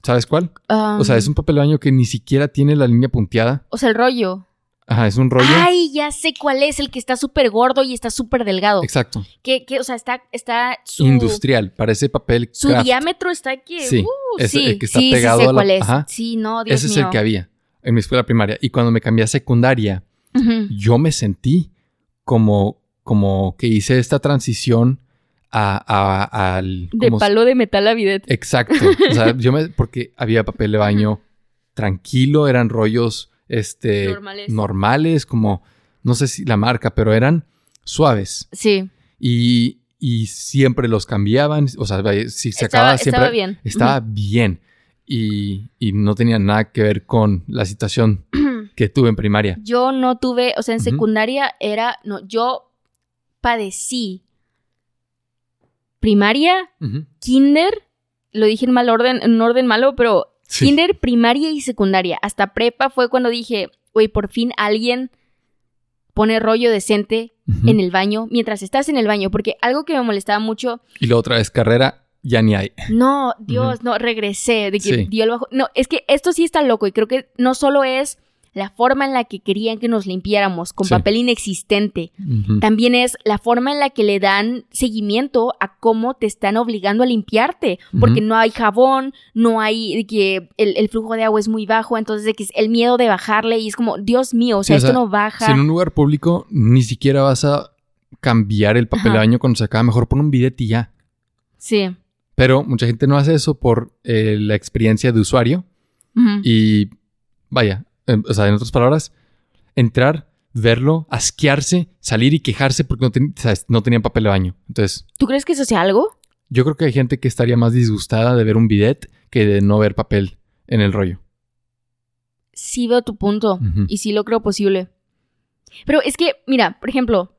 ¿Sabes cuál? o sea, es un papel de baño que ni siquiera tiene la línea punteada. O sea, el rollo. Ajá, es un rollo. Ay, ya sé cuál es, el que está súper gordo y está súper delgado. Exacto. Que, que, o sea, está, está Industrial, parece papel Su diámetro está aquí. Sí, uh, es sí, el que está pegado a la... es. Sí, no, Dios Ese es el que había en mi escuela primaria. Y cuando me cambié a secundaria, yo me sentí como, como que hice esta transición a, al... De palo de metal a bidet. Exacto. O sea, yo me... Porque había papel de baño tranquilo, eran rollos, este... Normales. Normales, como... No sé si la marca, pero eran suaves. Sí. Y, y siempre los cambiaban. O sea, si se acababa siempre... Estaba bien. Estaba bien. Y, y, no tenía nada que ver con la situación (clears throat) que tuve en primaria. Yo no tuve, o sea, en secundaria era, no, yo padecí primaria, kinder, lo dije en mal orden, en un orden malo, pero kinder, primaria y secundaria. Hasta prepa fue cuando dije, güey, por fin alguien pone rollo decente en el baño mientras estás en el baño, porque algo que me molestaba mucho. Y la otra vez carrera, ya ni hay. No, Dios, no, regresé, de que dio el bajo. No, es que esto sí está loco y creo que no solo es la forma en la que querían que nos limpiáramos con papel inexistente. También es la forma en la que le dan seguimiento a cómo te están obligando a limpiarte, porque no hay jabón, no hay que el, flujo de agua es muy bajo, entonces de que es el miedo de bajarle y es como, Dios mío, o sea, esto no baja. Si en un lugar público ni siquiera vas a cambiar el papel de baño cuando se acaba, mejor pon un billete y ya. Sí. Pero mucha gente no hace eso por eh, la experiencia de usuario. Y vaya, o sea, en otras palabras, entrar, verlo, asquearse, salir y quejarse porque no, no tenían papel de baño. Entonces. ¿Tú crees que eso sea algo? Yo creo que hay gente que estaría más disgustada de ver un bidet que de no ver papel en el rollo. Sí veo tu punto y sí lo creo posible. Pero es que, mira, por ejemplo,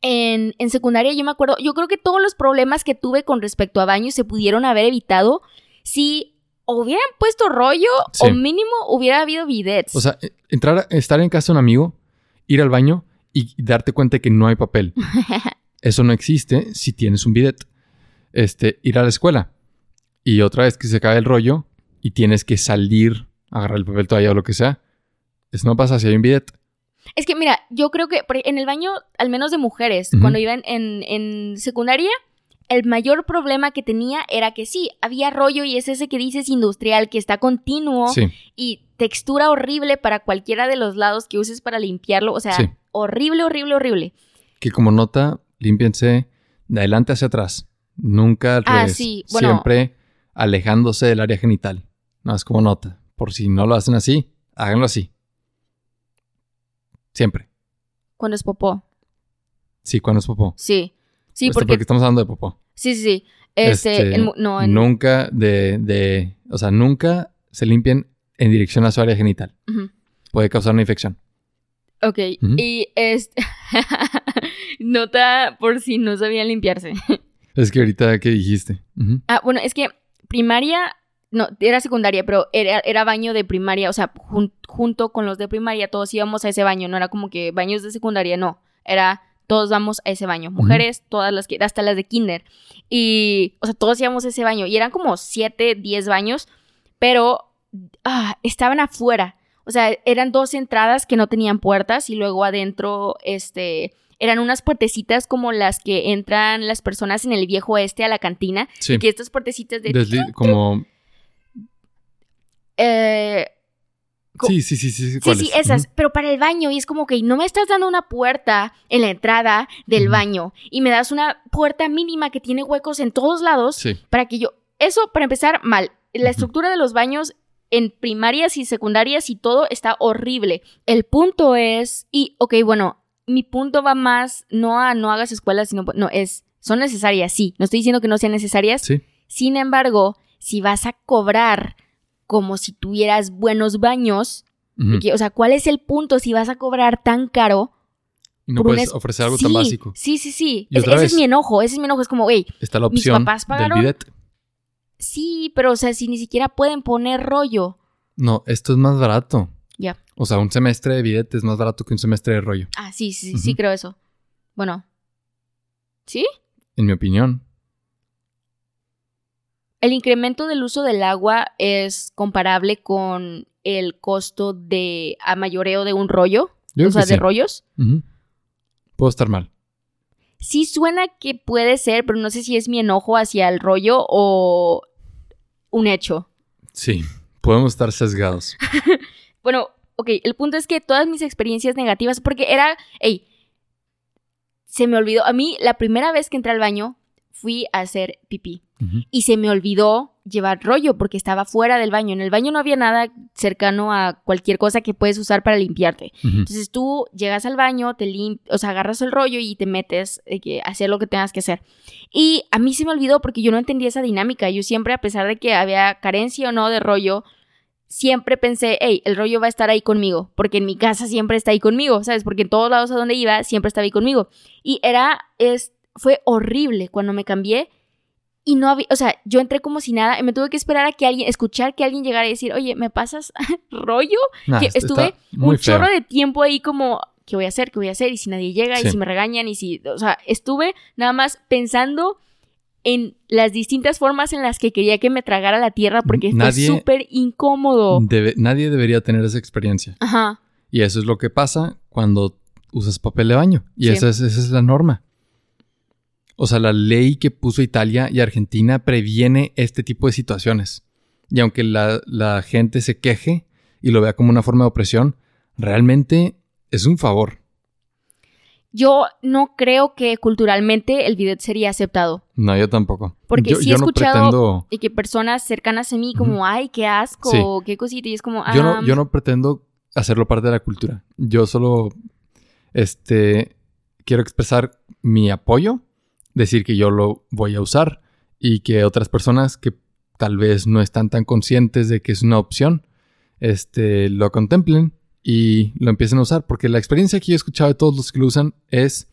en, en, secundaria yo me acuerdo, yo creo que todos los problemas que tuve con respecto a baños se pudieron haber evitado si o hubieran puesto rollo o mínimo hubiera habido bidets. O sea, entrar, estar en casa de un amigo, ir al baño y darte cuenta que no hay papel. (laughs) Eso no existe si tienes un bidet. Este, ir a la escuela y otra vez que se cae el rollo y tienes que salir, agarrar el papel todavía o lo que sea. Eso no pasa si hay un bidet. Es que mira, yo creo que en el baño, al menos de mujeres, cuando iban en, en secundaria, el mayor problema que tenía era que sí, había rollo y es ese que dices industrial, que está continuo y textura horrible para cualquiera de los lados que uses para limpiarlo. O sea, horrible, horrible, horrible. Que como nota, límpiense de adelante hacia atrás. Nunca al ah, Sí. Siempre alejándose del área genital. No es como nota. Por si no lo hacen así, háganlo así. Siempre. Cuando es popó. Sí, cuando es popó. Sí. Sí, este, porque... estamos hablando de popó. Sí, sí, sí. Este, este no, Nunca de, de... O sea, nunca se limpien en dirección a su área genital. Puede causar una infección. Ok. Y este... (laughs) Nota por si no sabían limpiarse. es que ahorita, ¿qué dijiste? Ah, bueno, es que primaria... No, era secundaria, pero era, era baño de primaria. O sea, junto con los de primaria todos íbamos a ese baño. No era como que baños de secundaria, no. Era todos vamos a ese baño. Mujeres, todas las que, hasta las de kinder. Y, o sea, todos íbamos a ese baño. Y eran como 7, 10 baños, pero ah, estaban afuera. O sea, eran dos entradas que no tenían puertas y luego adentro, este, eran unas puertecitas como las que entran las personas en el viejo este a la cantina. Sí. que estas puertecitas de... como... Eh, Sí, sí, sí, sí. Sí, sí, esas, pero para el baño. Y es como que no me estás dando una puerta en la entrada del baño y me das una puerta mínima que tiene huecos en todos lados para que yo... Eso, para empezar, mal. la estructura de los baños en primarias y secundarias y todo está horrible. El punto es, y ok, bueno, mi punto va más no a no hagas escuelas, sino, no, es, son necesarias, sí. No estoy diciendo que no sean necesarias. Sí. Sin embargo, si vas a cobrar como si tuvieras buenos baños, o sea, ¿cuál es el punto si vas a cobrar tan caro? Y no puedes ofrecer algo tan básico. Sí, sí, sí. ese es mi enojo. Ese es mi enojo. Es como, güey. Está la opción mis papás pagaron. Del bidet. Sí, pero o sea, si ni siquiera pueden poner rollo. No, esto es más barato. Ya. O sea, un semestre de bidet es más barato que un semestre de rollo. Ah, sí, sí, sí, creo eso. Bueno. ¿Sí? En mi opinión. El incremento del uso del agua es comparable con el costo de a mayoreo de un rollo. o sea, de rollos. Puedo estar mal. Sí suena que puede ser, pero no sé si es mi enojo hacia el rollo o un hecho. Sí, podemos estar sesgados. (laughs) bueno, ok, el punto es que todas mis experiencias negativas, porque era, hey, se me olvidó, a mí la primera vez que entré al baño fui a hacer pipí y se me olvidó llevar rollo porque estaba fuera del baño. En el baño no había nada cercano a cualquier cosa que puedes usar para limpiarte. Entonces tú llegas al baño, te o sea, agarras el rollo y te metes a que hacer lo que tengas que hacer. Y a mí se me olvidó porque yo no entendía esa dinámica. Yo siempre, a pesar de que había carencia o no de rollo, siempre pensé, hey, el rollo va a estar ahí conmigo, porque en mi casa siempre está ahí conmigo, ¿sabes? Porque en todos lados a donde iba siempre estaba ahí conmigo. Y era, es, fue horrible cuando me cambié y no había, o sea, yo entré como si nada y me tuve que esperar a que alguien, escuchar que alguien llegara y decir, oye, ¿me pasas (laughs) rollo? que estuve un chorro de tiempo ahí como, ¿qué voy a hacer? ¿Qué voy a hacer? Y si nadie llega, y si me regañan, y si, o sea, estuve nada más pensando en las distintas formas en las que quería que me tragara la tierra porque fue súper incómodo. nadie debería tener esa experiencia. Ajá. Y eso es lo que pasa cuando usas papel de baño. Y esa, es, esa es la norma. O sea, la ley que puso Italia y Argentina previene este tipo de situaciones. Y aunque la, gente se queje y lo vea como una forma de opresión, realmente es un favor. Yo no creo que culturalmente el bidet sería aceptado. No, yo tampoco. Porque sí he escuchado y que personas cercanas a mí como, ay, qué asco, qué cosita, y es como, yo, no, yo no pretendo hacerlo parte de la cultura. Yo solo, este, quiero expresar mi apoyo decir que yo lo voy a usar y que otras personas que tal vez no están tan conscientes de que es una opción, este, lo contemplen y lo empiecen a usar. Porque la experiencia que yo he escuchado de todos los que lo usan es,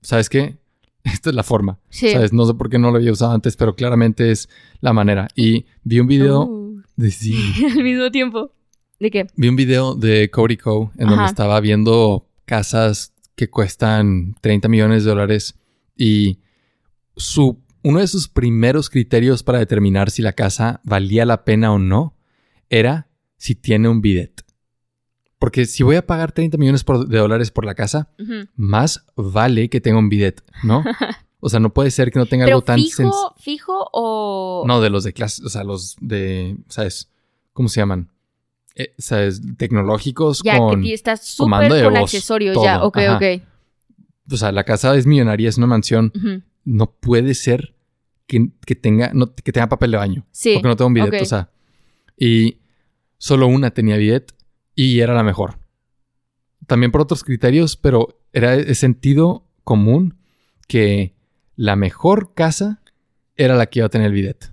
¿sabes qué? (laughs) Esta es la forma. ¿Sabes? No sé por qué no lo había usado antes, pero claramente es la manera. Y vi un video oh. de sí. (laughs) Al mismo tiempo. ¿De qué? Vi un video de Cody Co. en donde estaba viendo casas que cuestan 30 millones de dólares y su, uno de sus primeros criterios para determinar si la casa valía la pena o no era si tiene un bidet. Porque si voy a pagar 30 millones de dólares por la casa, más vale que tenga un bidet, ¿no? (laughs) O sea, no puede ser que no tenga algo tan fijo, fijo o no de los de clase, o sea, los de, ¿sabes? ¿Cómo se llaman? Eh, ¿Sabes? Tecnológicos ya, con que estás súper con accesorios, ya, ok, ok o sea, la casa es millonaria, es una mansión. No puede ser que, tenga, no, que tenga papel de baño. Sí. Porque no tengo un bidet, o sea. Y solo una tenía bidet y era la mejor. También por otros criterios, pero era de sentido común que la mejor casa era la que iba a tener el bidet.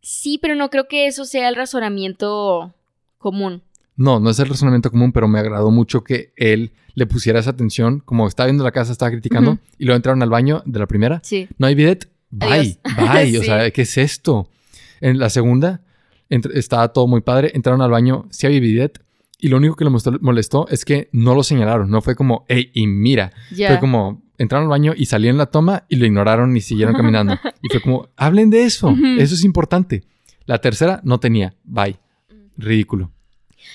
Sí, pero no creo que eso sea el razonamiento común. No, no es el razonamiento común, pero me agradó mucho que él le pusiera esa atención. Como estaba viendo la casa, estaba criticando. Y luego entraron al baño de la primera. Sí. No hay bidet. Bye. (laughs) Bye. O sea, ¿qué es esto? En la segunda, estaba todo muy padre. Entraron al baño, sí había bidet. Y lo único que le molestó es que no lo señalaron. No fue como, hey, y mira. Fue como, entraron al baño y salieron en la toma y lo ignoraron y siguieron (laughs) caminando. y fue como, hablen de eso. Eso es importante. La tercera no tenía. Bye. Ridículo.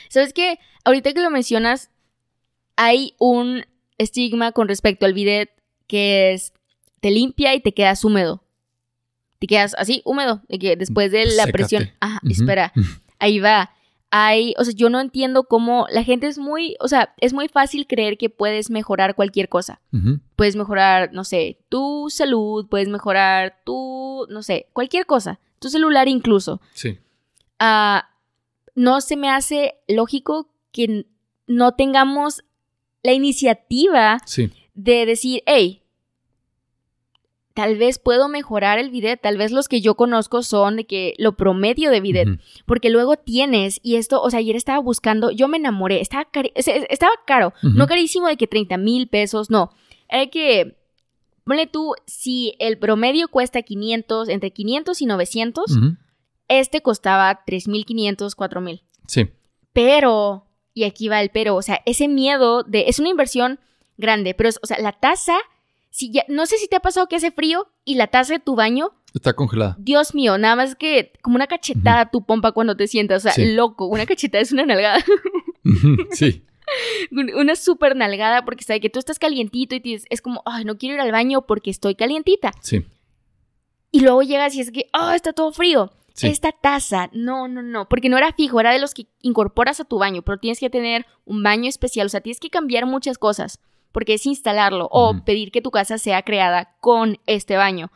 ¿Sabes qué? Ahorita que lo mencionas, hay un estigma con respecto al bidet que es, te limpia y te quedas húmedo. Te quedas así, húmedo, de que después de la presión. Ajá, espera, ahí va. Hay, o sea, yo no entiendo cómo la gente es muy, o sea, es muy fácil creer que puedes mejorar cualquier cosa. Puedes mejorar, no sé, tu salud, puedes mejorar tu, no sé, cualquier cosa tu celular incluso. Sí. Ah, no se me hace lógico que no tengamos la iniciativa de decir, hey, tal vez puedo mejorar el bidet, tal vez los que yo conozco son de que lo promedio de bidet, porque luego tienes, y esto, o sea, ayer estaba buscando, yo me enamoré, estaba, estaba caro, no carísimo de que 30 mil pesos, no, era que, ponle tú, si el promedio cuesta 500, entre 500 y 900, este costaba 3.500, 4.000. Sí. Pero, y aquí va el pero, o sea, ese miedo de, es una inversión grande, pero, o sea, la tasa si ya, no sé si te ha pasado que hace frío y la taza de tu baño está congelada. Dios mío, nada más que como una cachetada tu pompa cuando te sientas, o sea, loco, una cachetada es una nalgada. sí. (laughs) Una súper nalgada porque sabe que tú estás calientito y es como, ay, no quiero ir al baño porque estoy calientita. Sí. Y luego llegas y es que, oh, está todo frío. Esta taza, no, no, no, porque no era fijo, era de los que incorporas a tu baño, pero tienes que tener un baño especial, o sea, tienes que cambiar muchas cosas porque es instalarlo o pedir que tu casa sea creada con este baño.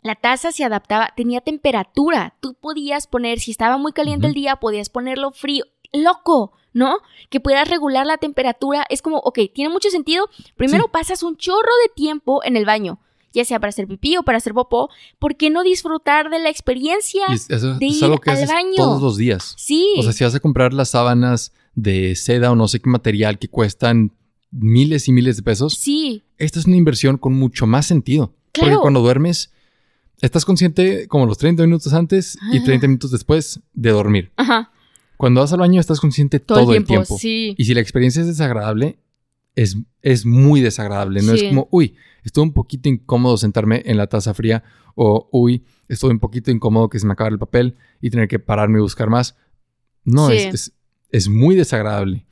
La taza se adaptaba, tenía temperatura. Tú podías poner, si estaba muy caliente el día, podías ponerlo frío. Loco, ¿no? Que puedas regular la temperatura. Es como, ok, tiene mucho sentido. Primero pasas un chorro de tiempo en el baño, ya sea para hacer pipí o para hacer popó. ¿Por qué no disfrutar de la experiencia de ir al baño? Todos los días. Sí. O sea, si vas a comprar las sábanas de seda o no sé qué material que cuestan miles y miles de pesos. Sí. Esta es una inversión con mucho más sentido. Claro. Porque cuando duermes, estás consciente como los 30 minutos antes y 30 minutos después de dormir. Ajá. Cuando vas al baño estás consciente todo, el tiempo. Sí. Y si la experiencia es desagradable, es, es muy desagradable. No es como, uy, estuve un poquito incómodo sentarme en la taza fría o, uy, estuve un poquito incómodo que se me acaba el papel y tener que pararme y buscar más. No, es, es, es muy desagradable.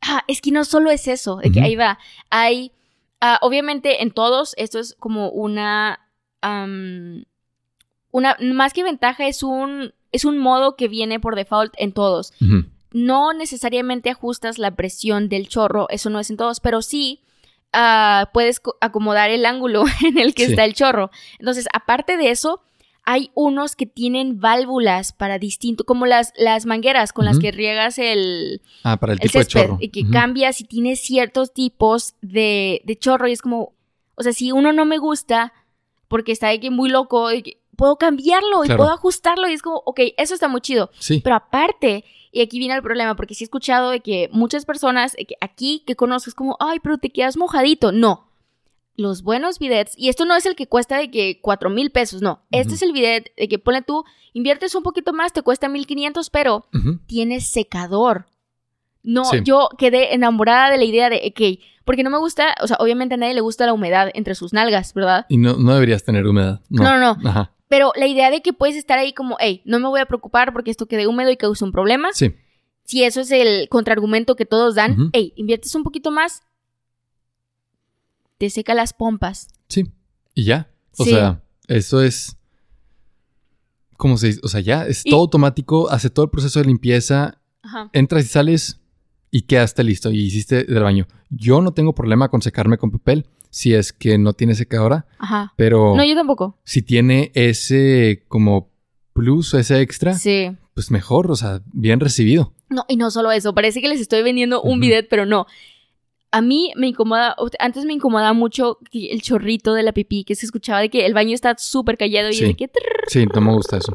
Ah, es que no solo es eso, de que ahí va. Hay, ah, obviamente en todos, esto es como una, una, más que ventaja, es un, es un modo que viene por default en todos. No necesariamente ajustas la presión del chorro, eso no es en todos, pero sí ah, puedes acomodar el ángulo (laughs) en el que está el chorro. Entonces, aparte de eso, hay unos que tienen válvulas para distinto, como las, las mangueras con las que riegas el, ah, para el, tipo de chorro. y que cambias y tienes ciertos tipos de, de, chorro y es como, o sea, si uno no me gusta porque está de que muy loco, puedo cambiarlo y puedo ajustarlo y es como, ok, eso está muy chido. Sí. Pero aparte, y aquí viene el problema, porque sí he escuchado de que muchas personas que aquí que conozco es como, ay, pero te quedas mojadito. No, los buenos bidets, y esto no es el que cuesta de que cuatro mil pesos, no, este es el bidet de que pone tú, inviertes un poquito más, te cuesta 1500, pero tienes secador. No, yo quedé enamorada de la idea de, ok, porque no me gusta, o sea, obviamente a nadie le gusta la humedad entre sus nalgas, ¿verdad? Y no, no deberías tener humedad. No, no, no. Pero la idea de que puedes estar ahí como, hey, no me voy a preocupar porque esto quede húmedo y cause un problema. Sí. Si eso es el contraargumento que todos dan, hey, inviertes un poquito más, te seca las pompas. Sí, y ya. O sea, eso es... ¿Cómo se dice? O sea, ya es todo automático, hace todo el proceso de limpieza, entras y sales y quedaste listo y hiciste del baño. Yo no tengo problema con secarme con papel si es que no tiene secadora. Ajá. Pero... No, yo tampoco. Si tiene ese como plus o ese extra, sí. pues mejor, o sea, bien recibido. No, y no solo eso, parece que les estoy vendiendo un bidet, pero no a mí me incomoda, antes me incomodaba mucho el chorrito de la pipí, que se escuchaba de que el baño está súper callado y de que... Sí, no me gusta eso.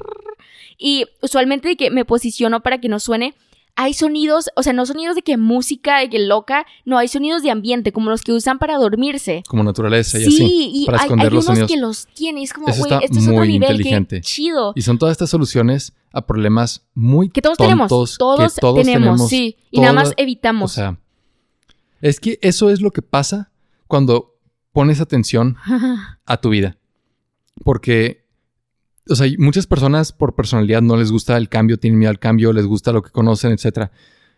Y usualmente de que me posiciono para que no suene, hay sonidos, o sea, no sonidos de que música, de que loca, no, hay sonidos de ambiente, como los que usan para dormirse. Como naturaleza y sí, así. y para hay, hay unos que los tienen, es como, güey, esto es otro nivel, inteligente. chido. Y son todas estas soluciones a problemas muy Que todos tenemos, todos, tenemos, sí, y nada más evitamos. O sea, es que eso es lo que pasa cuando pones atención (laughs) a tu vida. Porque, o sea, muchas personas por personalidad no les gusta el cambio, tienen miedo al cambio, les gusta lo que conocen, etc.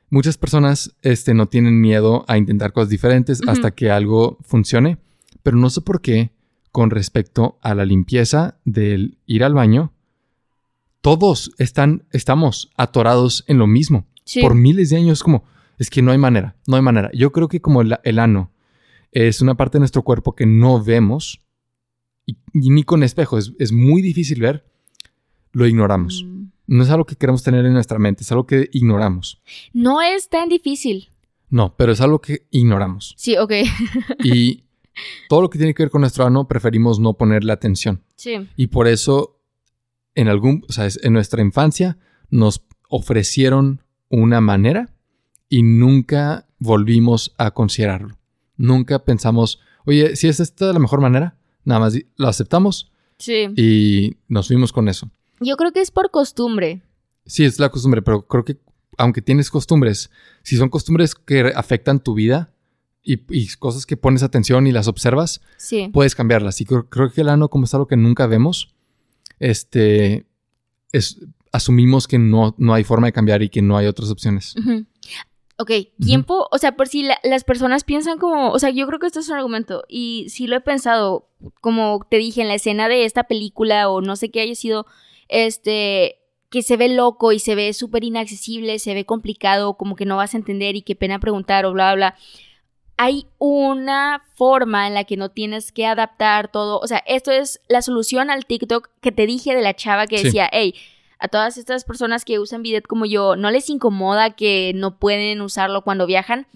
Muchas personas este, no tienen miedo a intentar cosas diferentes hasta que algo funcione. Pero no sé por qué, con respecto a la limpieza del ir al baño, todos están, estamos atorados en lo mismo. Por miles de años, como, es que no hay manera, no hay manera. Yo creo que como el, ano es una parte de nuestro cuerpo que no vemos y, ni con espejo, es, muy difícil ver, lo ignoramos. Mm. No es algo que queremos tener en nuestra mente, es algo que ignoramos. No es tan difícil. No, pero es algo que ignoramos. Sí, ok. y (laughs) todo lo que tiene que ver con nuestro ano preferimos no ponerle atención. Sí. Y por eso, en algún, o sea, en nuestra infancia nos ofrecieron una manera y nunca volvimos a considerarlo. Nunca pensamos, oye, si es esta la mejor manera, nada más lo aceptamos. Sí. Y nos fuimos con eso. Yo creo que es por costumbre. Sí, es la costumbre, pero creo que aunque tienes costumbres, si son costumbres que afectan tu vida y, cosas que pones atención y las observas, puedes cambiarlas. Y creo, que el ano, como es algo que nunca vemos, este, es, asumimos que no, no hay forma de cambiar y que no hay otras opciones. Ok, tiempo, o sea, por si las personas piensan como, o sea, yo creo que esto es un argumento y si lo he pensado, como te dije en la escena de esta película o no sé qué haya sido, este, que se ve loco y se ve súper inaccesible, se ve complicado, como que no vas a entender y qué pena preguntar o bla, bla, bla. Hay una forma en la que no tienes que adaptar todo. O sea, esto es la solución al TikTok que te dije de la chava que decía, hey, a todas estas personas que usan bidet como yo, ¿no les incomoda que no pueden usarlo cuando viajan?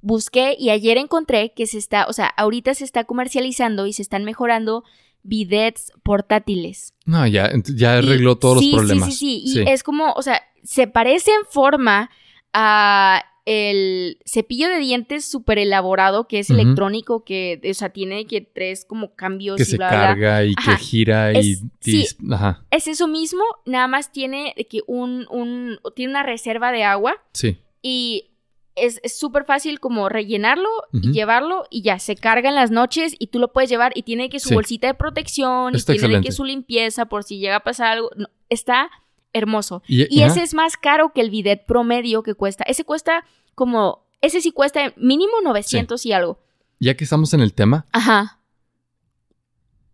Busqué y ayer encontré que se está, o sea, ahorita se está comercializando y se están mejorando bidets portátiles. No, ya, ya arregló todos los problemas. Sí, sí, sí, Y es como, o sea, se parece en forma a el cepillo de dientes súper elaborado que es electrónico, que, o sea, tiene que tres como cambios. Que se carga y que gira y... Es, Ajá. es eso mismo, nada más tiene que un, un, tiene una reserva de agua. Sí. Y es súper fácil como rellenarlo y llevarlo y ya se carga en las noches y tú lo puedes llevar y tiene que su bolsita de protección y tiene que su limpieza por si llega a pasar algo. está hermoso. Y, ese es más caro que el bidet promedio que cuesta. Ese cuesta como, ese sí cuesta mínimo 900 y algo. Ya que estamos en el tema. Ajá.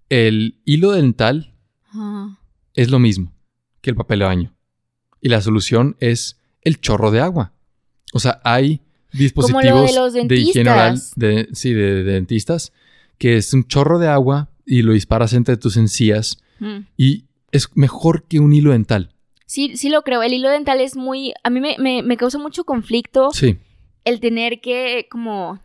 El hilo dental es lo mismo que el papel de baño. Y la solución es el chorro de agua. O sea, hay dispositivos de, higiene oral, de, sí, de, dentistas, que es un chorro de agua y lo disparas entre tus encías mm. y es mejor que un hilo dental. Sí, sí lo creo. El hilo dental es muy... A mí me, causa mucho conflicto. Sí. El tener que como...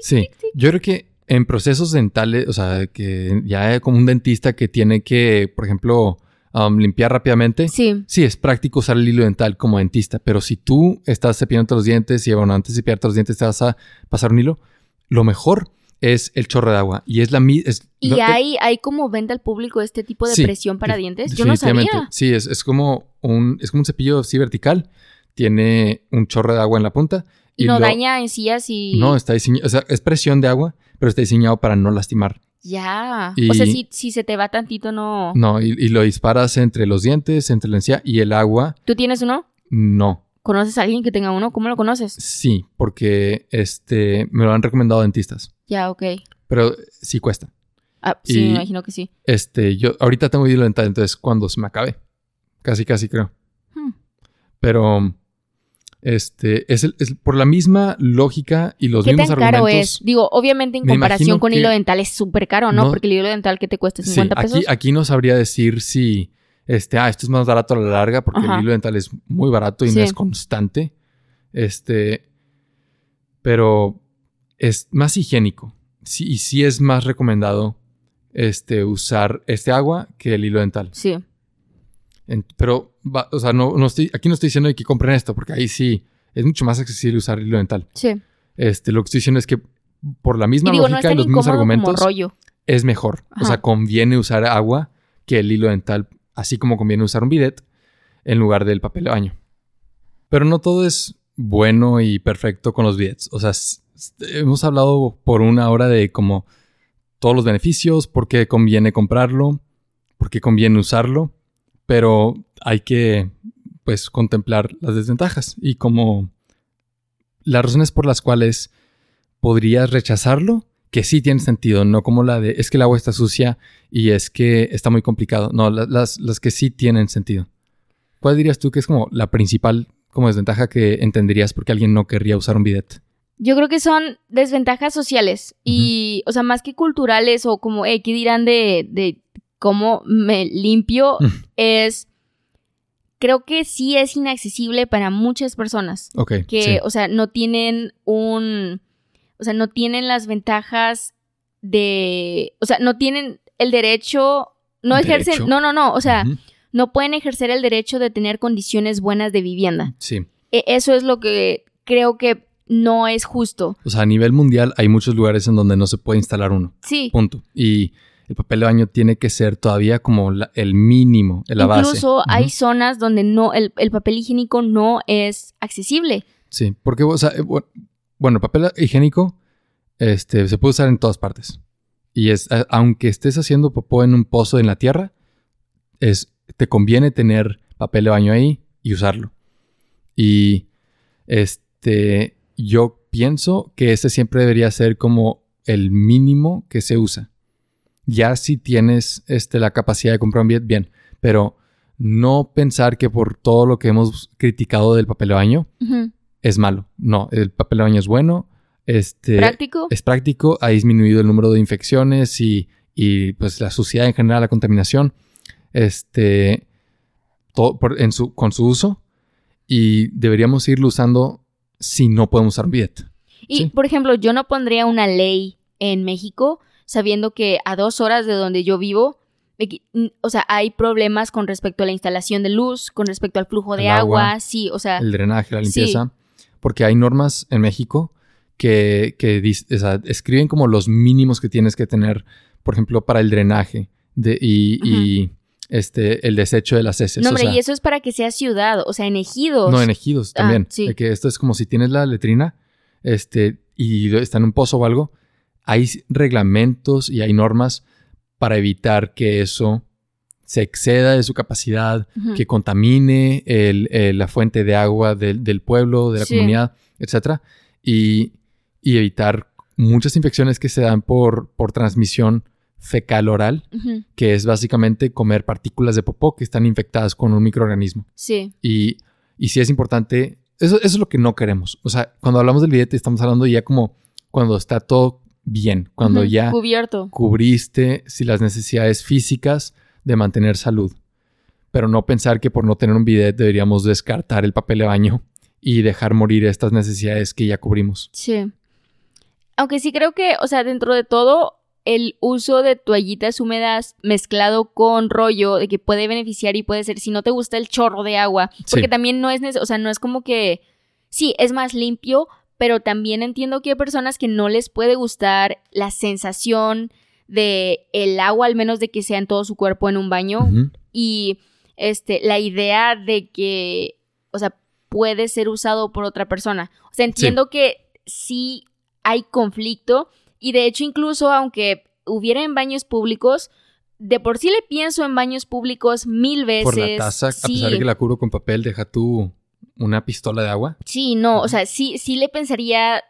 Sí, yo creo que en procesos dentales, o sea, que ya como un dentista que tiene que, por ejemplo, Um, limpiar rápidamente. Sí. Sí, es práctico usar el hilo dental como dentista, pero si tú estás cepillando los dientes y bueno, antes de cepillarte los dientes te vas a pasar un hilo, lo mejor es el chorro de agua y es la es, y hay hay como venta al público este tipo de presión para dientes yo no sabía sí es, es, como un es como un cepillo así vertical tiene un chorro de agua en la punta y, no daña encías y no está diseñado o sea es presión de agua pero está diseñado para no lastimar ya. o sea, si, si, se te va tantito, no. No, y, lo disparas entre los dientes, entre la encía y el agua. ¿Tú tienes uno? No. ¿Conoces a alguien que tenga uno? ¿Cómo lo conoces? Sí, porque este me lo han recomendado dentistas. Ya, ok. Pero sí cuesta. Ah, sí, me imagino que sí. Este, yo ahorita tengo hilo dental, entonces cuando se me acabe. Casi, casi creo. Hmm. Pero este, es, por la misma lógica y los mismos argumentos. caro es? Digo, obviamente en comparación con hilo dental es súper caro, ¿no? Porque el hilo dental que te cuesta 50 pesos. Aquí, aquí no sabría decir si, este, ah, esto es más barato a la larga, porque el hilo dental es muy barato y no es constante. Este, pero es más higiénico. Sí, y sí es más recomendado este, usar este agua que el hilo dental. Sí pero, o sea, no, no estoy, aquí no estoy diciendo que compren esto, porque ahí sí es mucho más accesible usar hilo dental. Sí. Este, lo que estoy diciendo es que por la misma lógica y los mismos argumentos es mejor. O sea, conviene usar agua que el hilo dental, así como conviene usar un bidet en lugar del papel de baño. Pero no todo es bueno y perfecto con los bidets. O sea, hemos hablado por una hora de como todos los beneficios, por qué conviene comprarlo, por qué conviene usarlo pero hay que pues contemplar las desventajas y como las razones por las cuales podrías rechazarlo, que sí tiene sentido, no como la de es que el agua está sucia y es que está muy complicado, no, las, las que sí tienen sentido. ¿Cuál dirías tú que es como la principal como desventaja que entenderías porque alguien no querría usar un bidet? Yo creo que son desventajas sociales y, o sea, más que culturales o como, eh, ¿qué dirán de, de cómo me limpio es creo que sí es inaccesible para muchas personas. Ok. Que, o sea, no tienen un. O sea, no tienen las ventajas de. O sea, no tienen el derecho. No ejercen. No, no, no. O sea, no pueden ejercer el derecho de tener condiciones buenas de vivienda. Sí. E, eso es lo que creo que no es justo. O sea, a nivel mundial hay muchos lugares en donde no se puede instalar uno. Sí. Punto. Y el papel de baño tiene que ser todavía como el mínimo, la base. Incluso hay zonas donde no, el, papel higiénico no es accesible. Sí, porque, o sea, eh, bueno, el papel higiénico este, se puede usar en todas partes. Y es, aunque estés haciendo popó en un pozo en la tierra, es, te conviene tener papel de baño ahí y usarlo. Y este, yo pienso que ese siempre debería ser como el mínimo que se usa. Ya si tienes este, la capacidad de comprar un billete, bien, pero no pensar que por todo lo que hemos criticado del papel de baño es malo. No, el papel de baño es bueno. Este, ¿Práctico? Es práctico, ha disminuido el número de infecciones y, y pues la suciedad en general, la contaminación, este, todo en su, con su uso y deberíamos irlo usando si no podemos usar billete. Y, por ejemplo, yo no pondría una ley en México sabiendo que a dos horas de donde yo vivo, o sea, hay problemas con respecto a la instalación de luz, con respecto al flujo de agua, sí, o sea... El drenaje, la limpieza. Porque hay normas en México que, que escriben como los mínimos que tienes que tener, por ejemplo, para el drenaje de, y este, el desecho de las heces. No, hombre, y eso es para que sea ciudad, o sea, en ejidos. No, en ejidos ah, también. sí. que esto es como si tienes la letrina este, y está en un pozo o algo, hay reglamentos y hay normas para evitar que eso se exceda de su capacidad, que contamine la fuente de agua del, pueblo, de la comunidad, etc. Y, y, evitar muchas infecciones que se dan por, por transmisión fecal oral, que es básicamente comer partículas de popó que están infectadas con un microorganismo. Sí. Y, y sí es importante, eso, es lo que no queremos. O sea, cuando hablamos del billete estamos hablando ya como cuando está todo bien, cuando ya Cubierto. cubriste si las necesidades físicas de mantener salud. Pero no pensar que por no tener un bidet deberíamos descartar el papel de baño y dejar morir estas necesidades que ya cubrimos. Sí. Aunque sí creo que, o sea, dentro de todo, el uso de toallitas húmedas mezclado con rollo de que puede beneficiar y puede ser si no te gusta el chorro de agua, porque también no es, o sea, no es como que sí, es más limpio, pero también entiendo que hay personas que no les puede gustar la sensación de el agua, al menos de que sea en todo su cuerpo en un baño. Y este la idea de que, o sea, puede ser usado por otra persona. O sea, entiendo que sí hay conflicto, y de hecho, incluso aunque hubiera en baños públicos, de por sí le pienso en baños públicos mil veces. Por la taza, a pesar de que la cubro con papel, deja tú una pistola de agua. Sí, no, o sea, sí, sí le pensaría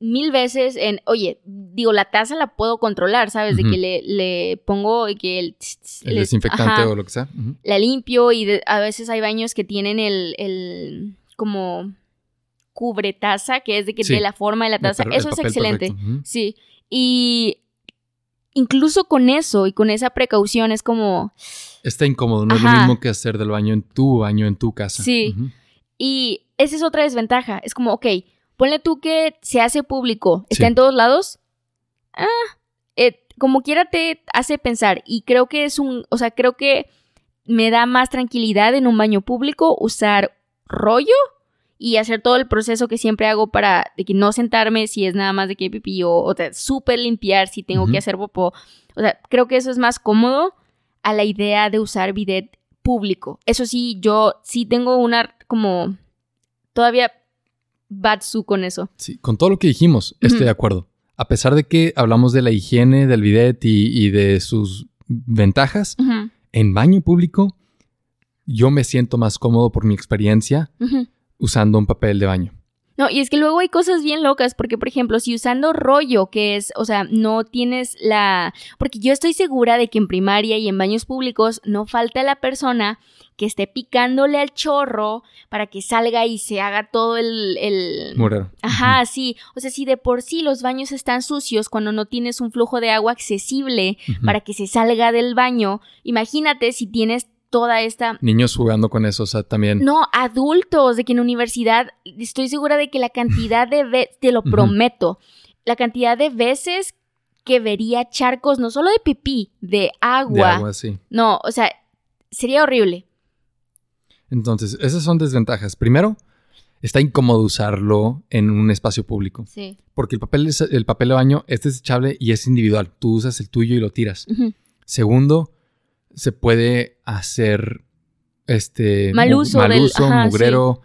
mil veces en, oye, digo, la taza la puedo controlar, ¿sabes? De que le, le pongo que el... el desinfectante o lo que sea. La limpio y a veces hay baños que tienen el, el como cubre taza, que es de que tiene la forma de la taza. eso es excelente. Sí. Y incluso con eso y con esa precaución es como... Está incómodo, no es lo mismo que hacer del baño en tu baño, en tu casa. Sí. Y esa es otra desventaja. Es como, ok, ponle tú que se hace público, está en todos lados. Ah, eh, como quiera te hace pensar. Y creo que es un, o sea, creo que me da más tranquilidad en un baño público usar rollo y hacer todo el proceso que siempre hago para de que no sentarme si es nada más de que pipí o, o sea, súper limpiar si tengo que hacer popó. O sea, creo que eso es más cómodo a la idea de usar bidet público. Eso sí, yo sí tengo una como todavía batsu con eso. Sí, con todo lo que dijimos, estoy de acuerdo. A pesar de que hablamos de la higiene del bidet y, de sus ventajas, en baño público yo me siento más cómodo por mi experiencia usando un papel de baño. No, y es que luego hay cosas bien locas, porque por ejemplo, si usando rollo, que es, o sea, no tienes la... Porque yo estoy segura de que en primaria y en baños públicos no falta la persona que esté picándole al chorro para que salga y se haga todo el... el... Ajá, sí. O sea, si de por sí los baños están sucios cuando no tienes un flujo de agua accesible para que se salga del baño, imagínate si tienes toda esta... Niños jugando con eso, o sea, también... No, adultos, de que en universidad, estoy segura de que la cantidad de veces, te lo prometo, la cantidad de veces que vería charcos, no solo de pipí, de agua. De agua, sí. No, o sea, sería horrible. Entonces, esas son desventajas. Primero, está incómodo usarlo en un espacio público. Sí. Porque el papel, el papel de baño es desechable y es individual. Tú usas el tuyo y lo tiras. Segundo, se puede hacer este mal uso, mugrero,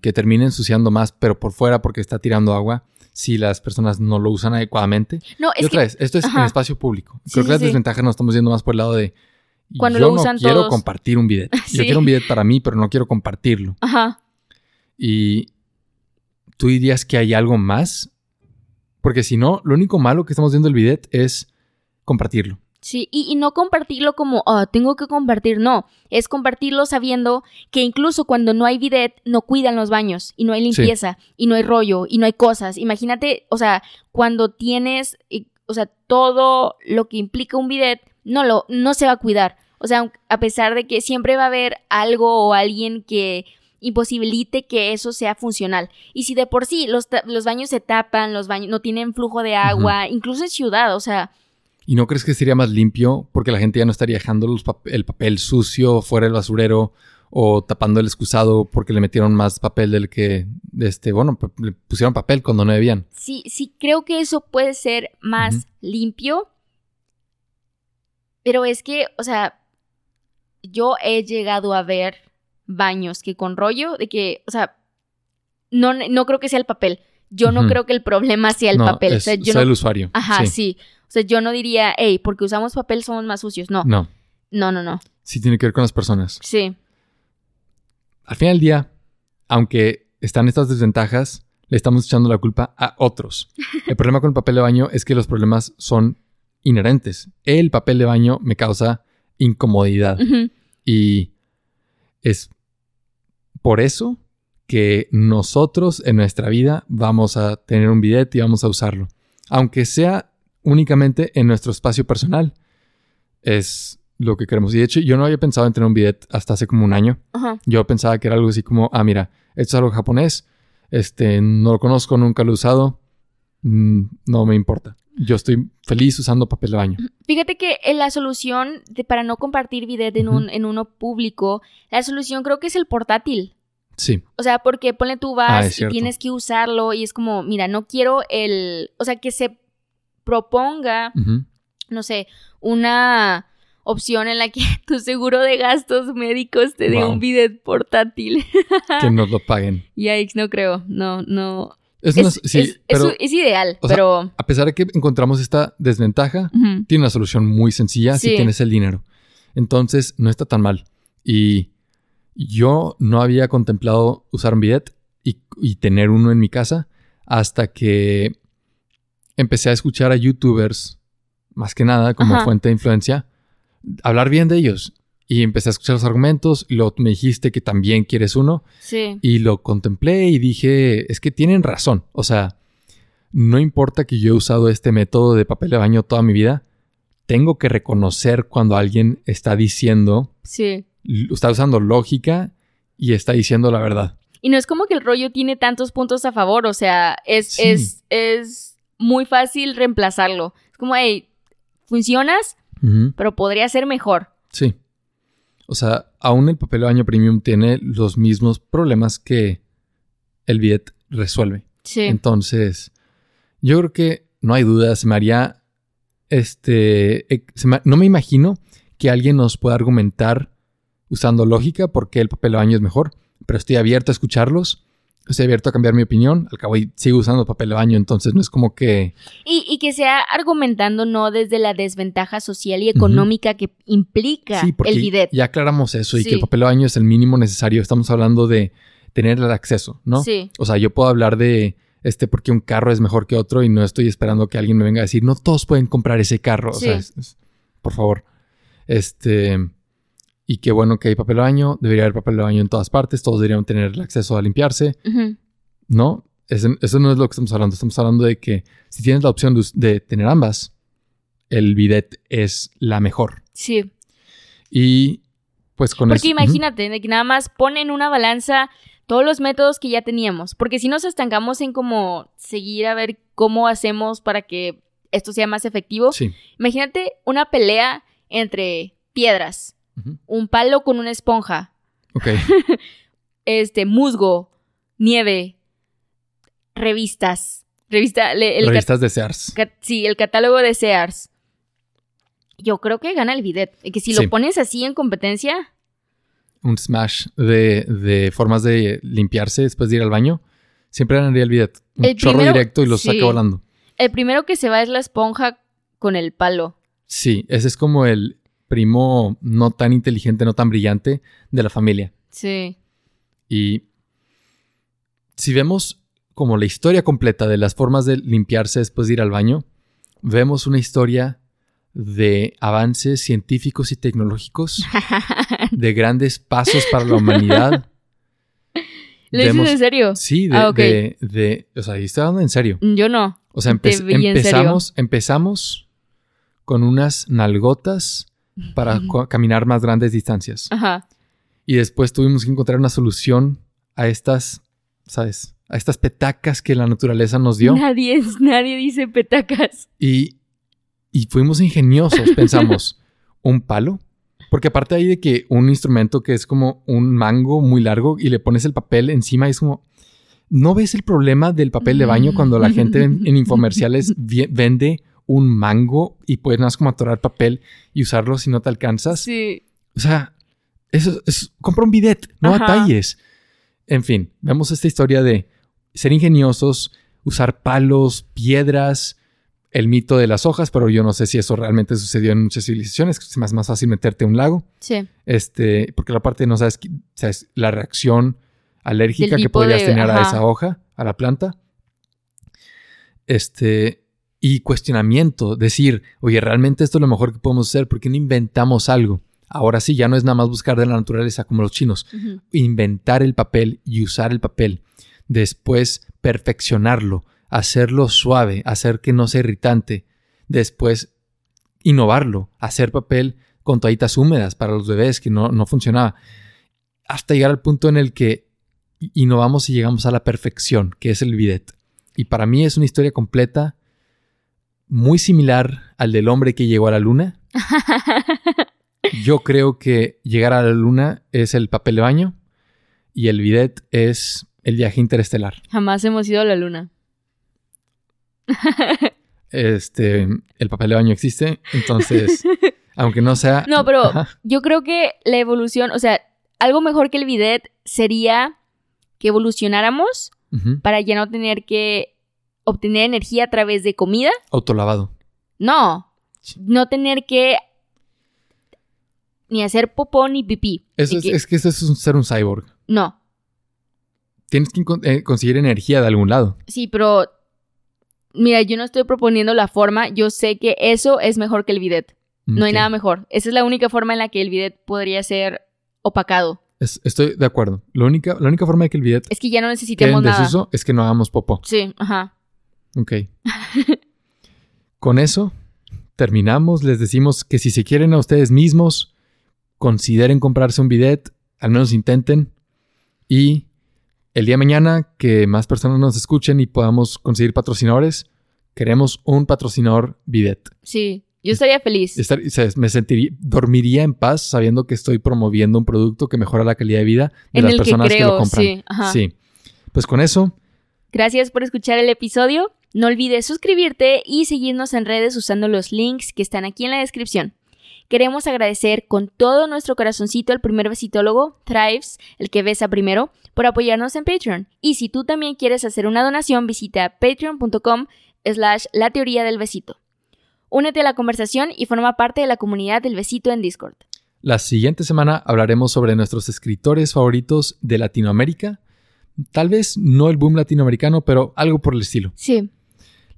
que termine ensuciando más, pero por fuera porque está tirando agua si las personas no lo usan adecuadamente. No, y otra vez, esto es en espacio público. Creo que las desventajas nos estamos yendo más por el lado de Cuando yo no quiero compartir un bidet. (laughs) Yo quiero un bidet para mí, pero no quiero compartirlo. Ajá. Y tú dirías que hay algo más, porque si no, lo único malo que estamos viendo el bidet es compartirlo. Sí, y, no compartirlo como, oh, tengo que compartir, no, es compartirlo sabiendo que incluso cuando no hay bidet, no cuidan los baños y no hay limpieza y no hay rollo y no hay cosas. Imagínate, o sea, cuando tienes, o sea, todo lo que implica un bidet, no, lo, no se va a cuidar. O sea, a pesar de que siempre va a haber algo o alguien que imposibilite que eso sea funcional. Y si de por sí los, los baños se tapan, los baños no tienen flujo de agua, incluso en ciudad, o sea... ¿Y no crees que sería más limpio porque la gente ya no estaría dejando el papel sucio fuera del basurero o tapando el excusado porque le metieron más papel del que, este, bueno, le pusieron papel cuando no debían? Sí, sí, creo que eso puede ser más limpio. Pero es que, o sea, yo he llegado a ver baños que con rollo, de que, o sea, no, no creo que sea el papel. Yo no creo que el problema sea el papel. Es, o sea, yo el usuario. Ajá, sí. O sea, yo no diría, hey, porque usamos papel somos más sucios. No. No. No, no, no. Sí tiene que ver con las personas. Sí. Al final del día, aunque están estas desventajas, le estamos echando la culpa a otros. El problema con el papel de baño es que los problemas son inherentes. El papel de baño me causa incomodidad. Y es por eso que nosotros en nuestra vida vamos a tener un bidet y vamos a usarlo. Aunque sea únicamente en nuestro espacio personal. Es lo que queremos. Y de hecho, yo no había pensado en tener un bidet hasta hace como un año. Yo pensaba que era algo así como, ah, mira, esto es algo japonés, este, no lo conozco, nunca lo he usado, mm, no me importa. Yo estoy feliz usando papel de baño. Fíjate que eh, la solución de, para no compartir bidet en, un, en uno público, la solución creo que es el portátil. Sí. O sea, porque ponle tú vas ah, y tienes que usarlo y es como, mira, no quiero el, o sea, que se proponga, no sé, una opción en la que (laughs) tu seguro de gastos médicos te dé un bidet portátil. que (laughs) nos lo paguen. Yikes, no creo. No, no. Es, es, ideal, pero... a pesar de que encontramos esta desventaja, tiene una solución muy sencilla si tienes el dinero. Entonces, no está tan mal. Y yo no había contemplado usar un bidet y, tener uno en mi casa hasta que empecé a escuchar a youtubers, más que nada como fuente de influencia, hablar bien de ellos. Y empecé a escuchar los argumentos, lo, me dijiste que también quieres uno. Sí. Y lo contemplé y dije, es que tienen razón. O sea, no importa que yo he usado este método de papel de baño toda mi vida, tengo que reconocer cuando alguien está diciendo, sí. está usando lógica y está diciendo la verdad. Y no es como que el rollo tiene tantos puntos a favor, o sea, es, es, es muy fácil reemplazarlo. Es como, hey, funcionas, pero podría ser mejor. Sí. O sea, aún el papel de baño premium tiene los mismos problemas que el Viet resuelve. Sí. Entonces, yo creo que no hay duda, se me haría, este, no me imagino que alguien nos pueda argumentar usando lógica por qué el papel de baño es mejor, pero estoy abierto a escucharlos estoy abierto a cambiar mi opinión. Al cabo, sigo usando papel de baño, entonces no es como que. Y, que sea argumentando no desde la desventaja social y económica que implica el bidet. Ya aclaramos eso y que el papel de baño es el mínimo necesario. Estamos hablando de tener el acceso, ¿no? Sí. O sea, yo puedo hablar de este porque un carro es mejor que otro y no estoy esperando que alguien me venga a decir, no todos pueden comprar ese carro. O sea, por favor. Este. Y qué bueno que hay papel de baño, debería haber papel de baño en todas partes, todos deberían tener el acceso a limpiarse. ¿No? eso no es lo que estamos hablando. Estamos hablando de que si tienes la opción de, tener ambas, el bidet es la mejor. Sí. Y pues con Porque imagínate, que nada más ponen una balanza todos los métodos que ya teníamos. Porque si nos estancamos en como seguir a ver cómo hacemos para que esto sea más efectivo. Imagínate una pelea entre piedras, un palo con una esponja. Ok. (laughs) este, musgo, nieve, revistas. Revista, revistas de Sears. Sí, el catálogo de Sears. Yo creo que gana el bidet. Que si lo pones así en competencia, un smash de, formas de limpiarse después de ir al baño, siempre ganaría el bidet. Un chorro directo y lo saca volando. El primero que se va es la esponja con el palo. Sí, ese es como el primo no tan inteligente, no tan brillante de la familia. Sí. Y si vemos como la historia completa de las formas de limpiarse después de ir al baño, vemos una historia de avances científicos y tecnológicos, (laughs) de grandes pasos para la humanidad. ¿Lo dices en serio? Sí, de, ah, de, o sea, estoy hablando en serio. Yo no. O sea, empezamos, empezamos con unas nalgotas para caminar más grandes distancias. Ajá. Y después tuvimos que encontrar una solución a estas, ¿sabes? A estas petacas que la naturaleza nos dio. Nadie, nadie dice petacas. Y, y fuimos ingeniosos, (laughs) pensamos, ¿un palo? Porque aparte hay de que un instrumento que es como un mango muy largo y le pones el papel encima y es como... ¿No ves el problema del papel de baño cuando la gente en, (laughs) infomerciales vende un mango y puedes más como atorar papel y usarlo si no te alcanzas? Sí. O sea, eso es... Compra un bidet, no batalles. En fin, vemos esta historia de ser ingeniosos, usar palos, piedras, el mito de las hojas, pero yo no sé si eso realmente sucedió en muchas civilizaciones, es más, más fácil meterte a un lago. Sí. Este, porque la parte no sabes, sabes la reacción alérgica que podrías tener a esa hoja, a la planta. Este, y cuestionamiento, decir, oye, realmente esto es lo mejor que podemos hacer, ¿por qué no inventamos algo? Ahora sí, ya no es nada más buscar de la naturaleza como los chinos, inventar el papel y usar el papel, después perfeccionarlo, hacerlo suave, hacer que no sea irritante. Después, innovarlo, hacer papel con toallitas húmedas para los bebés, que no, no funcionaba. Hasta llegar al punto en el que innovamos y llegamos a la perfección, que es el bidet. Y para mí es una historia completa, muy similar al del hombre que llegó a la luna. (laughs) Yo creo que llegar a la luna es el papel de baño y el bidet es el viaje interestelar. Jamás hemos ido a la luna este, el papel de baño existe, entonces, (laughs) aunque no sea... No, pero yo creo que la evolución, o sea, algo mejor que el bidet sería que evolucionáramos para ya no tener que obtener energía a través de comida. Autolavado. No, no tener que ni hacer popó ni pipí. es, que... eso es ser un cyborg. No. Tienes que eh, conseguir energía de algún lado. Sí, pero Mira, yo no estoy proponiendo la forma, yo sé que eso es mejor que el bidet. No hay nada mejor. Esa es la única forma en la que el bidet podría ser opacado. estoy de acuerdo. La única, la única forma de que el bidet... Es que ya no necesitemos nada. desuso es que no hagamos popó. Sí, ajá. Ok. Con eso terminamos. Les decimos que si se quieren a ustedes mismos, consideren comprarse un bidet. Al menos intenten. Y el día de mañana que más personas nos escuchen y podamos conseguir patrocinadores, queremos un patrocinador bidet. Sí, yo estaría feliz. me sentiría, dormiría en paz sabiendo que estoy promoviendo un producto que mejora la calidad de vida de las personas que, lo compran. Sí, sí. Pues con eso. Gracias por escuchar el episodio. No olvides suscribirte y seguirnos en redes usando los links que están aquí en la descripción. Queremos agradecer con todo nuestro corazoncito al primer besitólogo, Thrives, el que besa primero, por apoyarnos en Patreon. Y si tú también quieres hacer una donación, visita patreon.com slash la teoría del besito. Únete a la conversación y forma parte de la comunidad del besito en Discord. La siguiente semana hablaremos sobre nuestros escritores favoritos de Latinoamérica. Tal vez no el boom latinoamericano, pero algo por el estilo. Sí.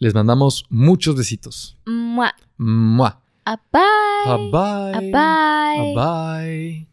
Les mandamos muchos besitos. Mua. Mua. A bye. A bye. A bye. A bye.